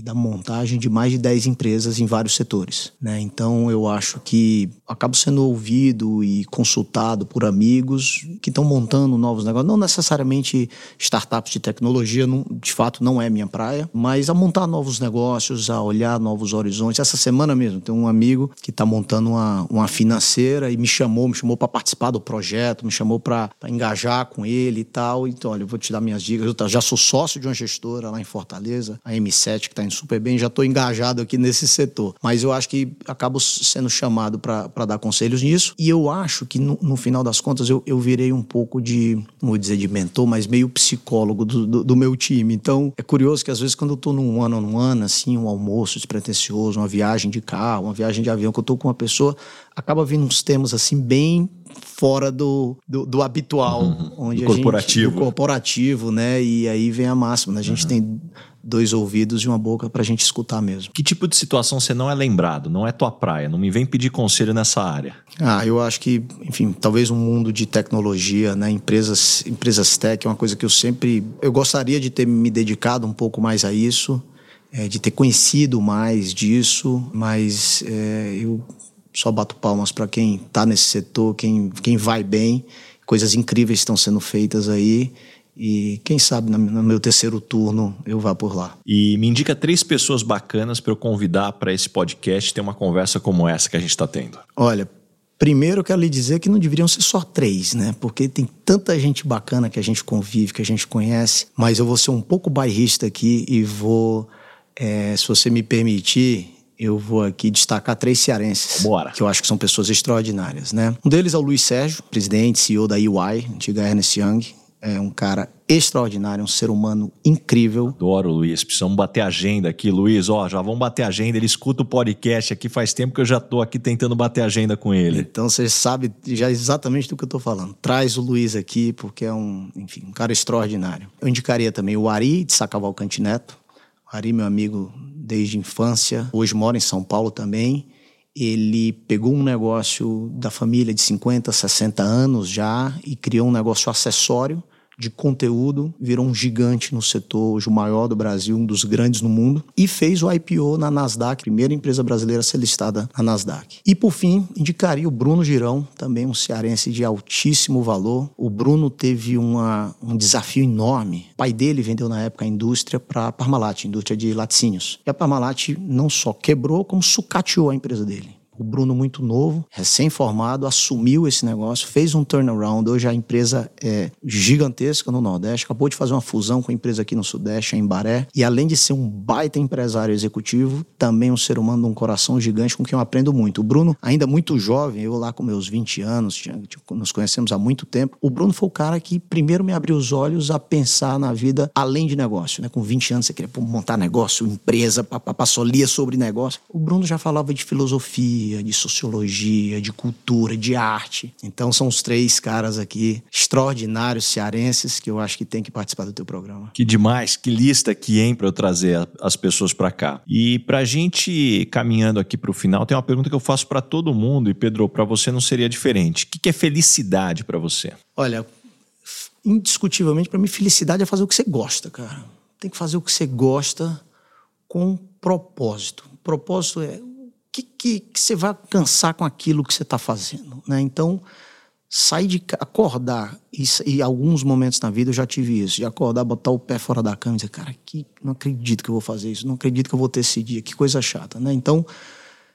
Speaker 1: e da montagem de mais de 10 empresas em vários setores. Né? Então eu acho que acabo sendo ouvido e consultado por amigos que estão montando novos negócios, não necessariamente startups de tecnologia, não, de fato não é minha praia, mas a montar novos negócios, a olhar novos horizontes. Essa semana mesmo tem um amigo que está montando uma, uma financeira e me chamou, me chamou para participar do projeto, me chamou para engajar com ele e tal. Então, olha, eu vou te dar minhas dicas. Eu já sou sócio de uma gestora lá em Fortaleza, a M7, que está indo super bem, já estou engajado aqui nesse setor. Mas eu acho que acabo sendo chamado para dar conselhos nisso. E eu acho que no, no final das contas eu, eu, virei um pouco de, não vou dizer de mentor, mas meio psicólogo do, do, do meu time. Então é curioso que às vezes quando eu estou num ano on ano, assim, um almoço despretensioso, uma viagem de carro, uma viagem de avião, que eu estou com uma pessoa, acaba vindo uns temas assim bem fora do, do, do habitual. Uhum.
Speaker 2: Onde do corporativo.
Speaker 1: Gente, do corporativo, né? E aí vem a máxima. Né? A gente uhum. tem dois ouvidos e uma boca para a gente escutar mesmo.
Speaker 2: Que tipo de situação você não é lembrado? Não é tua praia? Não me vem pedir conselho nessa área.
Speaker 1: Ah, eu acho que, enfim, talvez um mundo de tecnologia, né? Empresas, empresas tech é uma coisa que eu sempre, eu gostaria de ter me dedicado um pouco mais a isso. é, de ter conhecido mais disso, mas é, eu só bato palmas para quem está nesse setor, quem, quem vai bem. Coisas incríveis estão sendo feitas aí. E quem sabe no meu terceiro turno eu vá por lá.
Speaker 2: E me indica três pessoas bacanas para eu convidar para esse podcast ter uma conversa como essa que a gente está tendo.
Speaker 1: Olha, primeiro eu quero lhe dizer que não deveriam ser só três, né? Porque tem tanta gente bacana que a gente convive, que a gente conhece. Mas eu vou ser um pouco bairrista aqui e vou, é, se você me permitir, eu vou aqui destacar três cearenses.
Speaker 2: Bora.
Speaker 1: Que eu acho que são pessoas extraordinárias, né? Um deles é o Luiz Sérgio, presidente, CEO da EY, antiga Ernest Young. É um cara extraordinário, um ser humano incrível.
Speaker 2: Adoro, Luiz. Precisamos bater agenda aqui, Luiz. Ó, já vamos bater agenda. Ele escuta o podcast aqui faz tempo que eu já estou aqui tentando bater agenda com ele.
Speaker 1: Então você sabe já exatamente do que eu estou falando. Traz o Luiz aqui porque é um, enfim, um cara extraordinário. Eu indicaria também o Ari de Sacavalcante Neto. O Ari, meu amigo desde infância, hoje mora em São Paulo também. Ele pegou um negócio da família de 50, 60 anos já e criou um negócio acessório de conteúdo, virou um gigante no setor, hoje o maior do Brasil, um dos grandes no mundo, e fez o IPO na Nasdaq, primeira empresa brasileira a ser listada na Nasdaq. E por fim, indicaria o Bruno Girão, também um cearense de altíssimo valor. O Bruno teve uma, um desafio enorme. O pai dele vendeu na época a indústria para a Parmalat, indústria de laticínios. E a Parmalat não só quebrou, como sucateou a empresa dele o Bruno muito novo, recém-formado, assumiu esse negócio, fez um turnaround. Hoje a empresa é gigantesca no Nordeste, acabou de fazer uma fusão com a empresa aqui no Sudeste, a Embaré. E além de ser um baita empresário executivo, também um ser humano de um coração gigante com quem eu aprendo muito. O Bruno, ainda muito jovem, eu lá com meus 20 anos, nos conhecemos há muito tempo. O Bruno foi o cara que primeiro me abriu os olhos a pensar na vida além de negócio. Né? Com 20 anos você queria montar negócio, empresa, passolia sobre negócio. O Bruno já falava de filosofia de sociologia, de cultura, de arte. Então são os três caras aqui extraordinários cearenses que eu acho que tem que participar do teu programa.
Speaker 2: Que demais, que lista aqui, hein, para eu trazer as pessoas para cá. E pra gente caminhando aqui para o final, tem uma pergunta que eu faço para todo mundo e Pedro, para você não seria diferente. O que é felicidade para você?
Speaker 1: Olha, indiscutivelmente para mim felicidade é fazer o que você gosta, cara. Tem que fazer o que você gosta com propósito. O propósito é que, que, você vai cansar com aquilo que você está fazendo. Né? Então, sair de acordar, e, e alguns momentos na vida eu já tive isso, de acordar, botar o pé fora da cama e dizer, cara, que, não acredito que eu vou fazer isso, não acredito que eu vou ter esse dia, que coisa chata. Né? Então,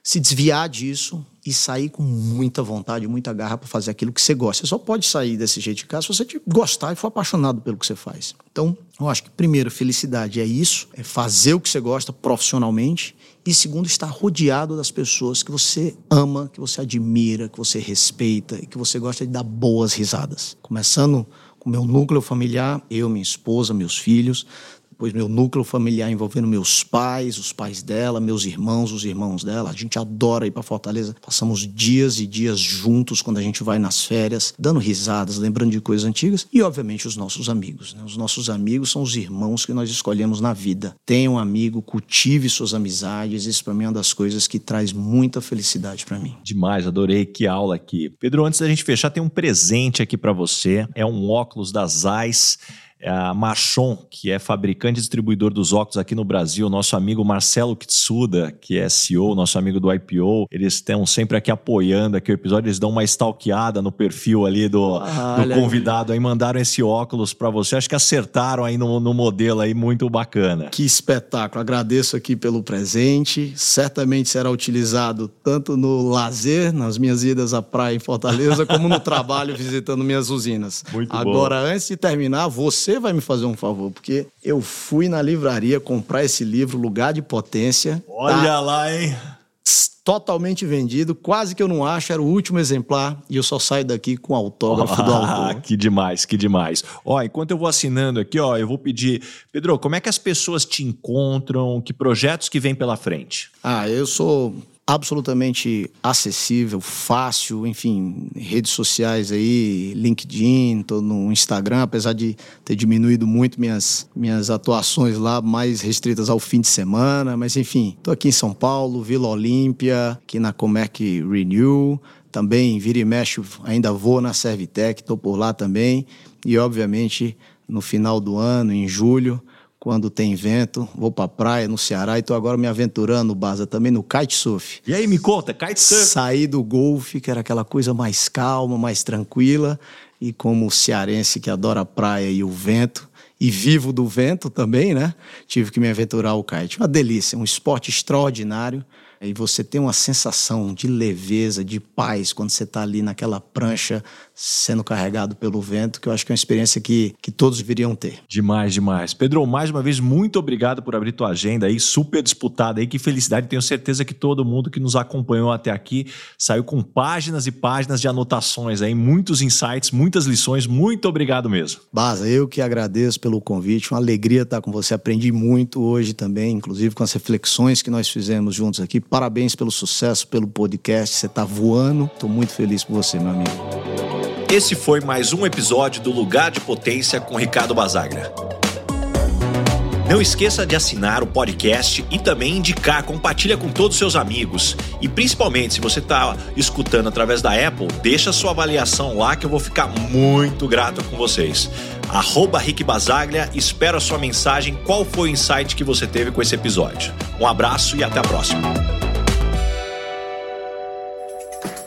Speaker 1: se desviar disso e sair com muita vontade, muita garra para fazer aquilo que você gosta. Você só pode sair desse jeito de casa se você gostar e for apaixonado pelo que você faz. Então, eu acho que primeiro, felicidade é isso, é fazer o que você gosta profissionalmente e segundo, estar rodeado das pessoas que você ama, que você admira, que você respeita e que você gosta de dar boas risadas. Começando com meu núcleo familiar, eu, minha esposa, meus filhos, depois meu núcleo familiar envolvendo meus pais, os pais dela, meus irmãos, os irmãos dela. A gente adora ir para Fortaleza. Passamos dias e dias juntos quando a gente vai nas férias, dando risadas, lembrando de coisas antigas e obviamente os nossos amigos. Né? Os nossos amigos são os irmãos que nós escolhemos na vida. Tenha um amigo, cultive suas amizades. Isso para mim é uma das coisas que traz muita felicidade para mim.
Speaker 2: Demais, adorei que aula aqui. Pedro, antes da gente fechar, tem um presente aqui para você. É um óculos da Zeiss é a Machon, que é fabricante e distribuidor dos óculos aqui no Brasil, nosso amigo Marcelo Kitsuda, que é CEO, nosso amigo do IPO, eles estão sempre aqui apoiando aqui o episódio, eles dão uma stalkeada no perfil ali do, do convidado, aí mandaram esse óculos para você, acho que acertaram aí no, no modelo aí, muito bacana.
Speaker 1: Que espetáculo, agradeço aqui pelo presente, certamente será utilizado tanto no lazer, nas minhas idas à praia em Fortaleza, como no trabalho visitando minhas usinas.
Speaker 2: Muito
Speaker 1: Agora,
Speaker 2: bom.
Speaker 1: antes de terminar, você você vai me fazer um favor, porque eu fui na livraria comprar esse livro, Lugar de Potência.
Speaker 2: Olha tá lá, hein?
Speaker 1: Totalmente vendido, quase que eu não acho, era o último exemplar e eu só saio daqui com o autógrafo do autor.
Speaker 2: Ah, que demais, que demais. Ó, enquanto eu vou assinando aqui, ó, eu vou pedir, Pedro, como é que as pessoas te encontram? Que projetos que vem pela frente?
Speaker 1: Ah, eu sou absolutamente acessível, fácil, enfim, redes sociais aí, LinkedIn, tô no Instagram, apesar de ter diminuído muito minhas, minhas atuações lá, mais restritas ao fim de semana, mas enfim, tô aqui em São Paulo, Vila Olímpia, aqui na Comerc Renew, também vira e mexe, ainda vou na Servitec, tô por lá também, e obviamente no final do ano, em julho, quando tem vento, vou pra praia no Ceará e tô agora me aventurando, Baza, também no kitesurf.
Speaker 2: E aí, me conta, kitesurf?
Speaker 1: Saí do golfe, que era aquela coisa mais calma, mais tranquila, e como cearense que adora a praia e o vento, e vivo do vento também, né? Tive que me aventurar ao kite. Uma delícia, um esporte extraordinário. E você tem uma sensação de leveza, de paz quando você está ali naquela prancha sendo carregado pelo vento, que eu acho que é uma experiência que, que todos viriam ter.
Speaker 2: Demais, demais. Pedro, mais uma vez, muito obrigado por abrir tua agenda aí, super disputada aí, que felicidade. Tenho certeza que todo mundo que nos acompanhou até aqui saiu com páginas e páginas de anotações aí, muitos insights, muitas lições. Muito obrigado mesmo.
Speaker 1: Baza, eu que agradeço pelo convite, uma alegria estar com você. Aprendi muito hoje também, inclusive com as reflexões que nós fizemos juntos aqui. Parabéns pelo sucesso, pelo podcast. Você está voando. Estou muito feliz por você, meu amigo.
Speaker 2: Esse foi mais um episódio do Lugar de Potência com Ricardo Basagra. Não esqueça de assinar o podcast e também indicar, compartilha com todos os seus amigos. E principalmente, se você está escutando através da Apple, deixa sua avaliação lá que eu vou ficar muito grato com vocês. Arroba Rick Basaglia, espero a sua mensagem, qual foi o insight que você teve com esse episódio. Um abraço e até a próxima.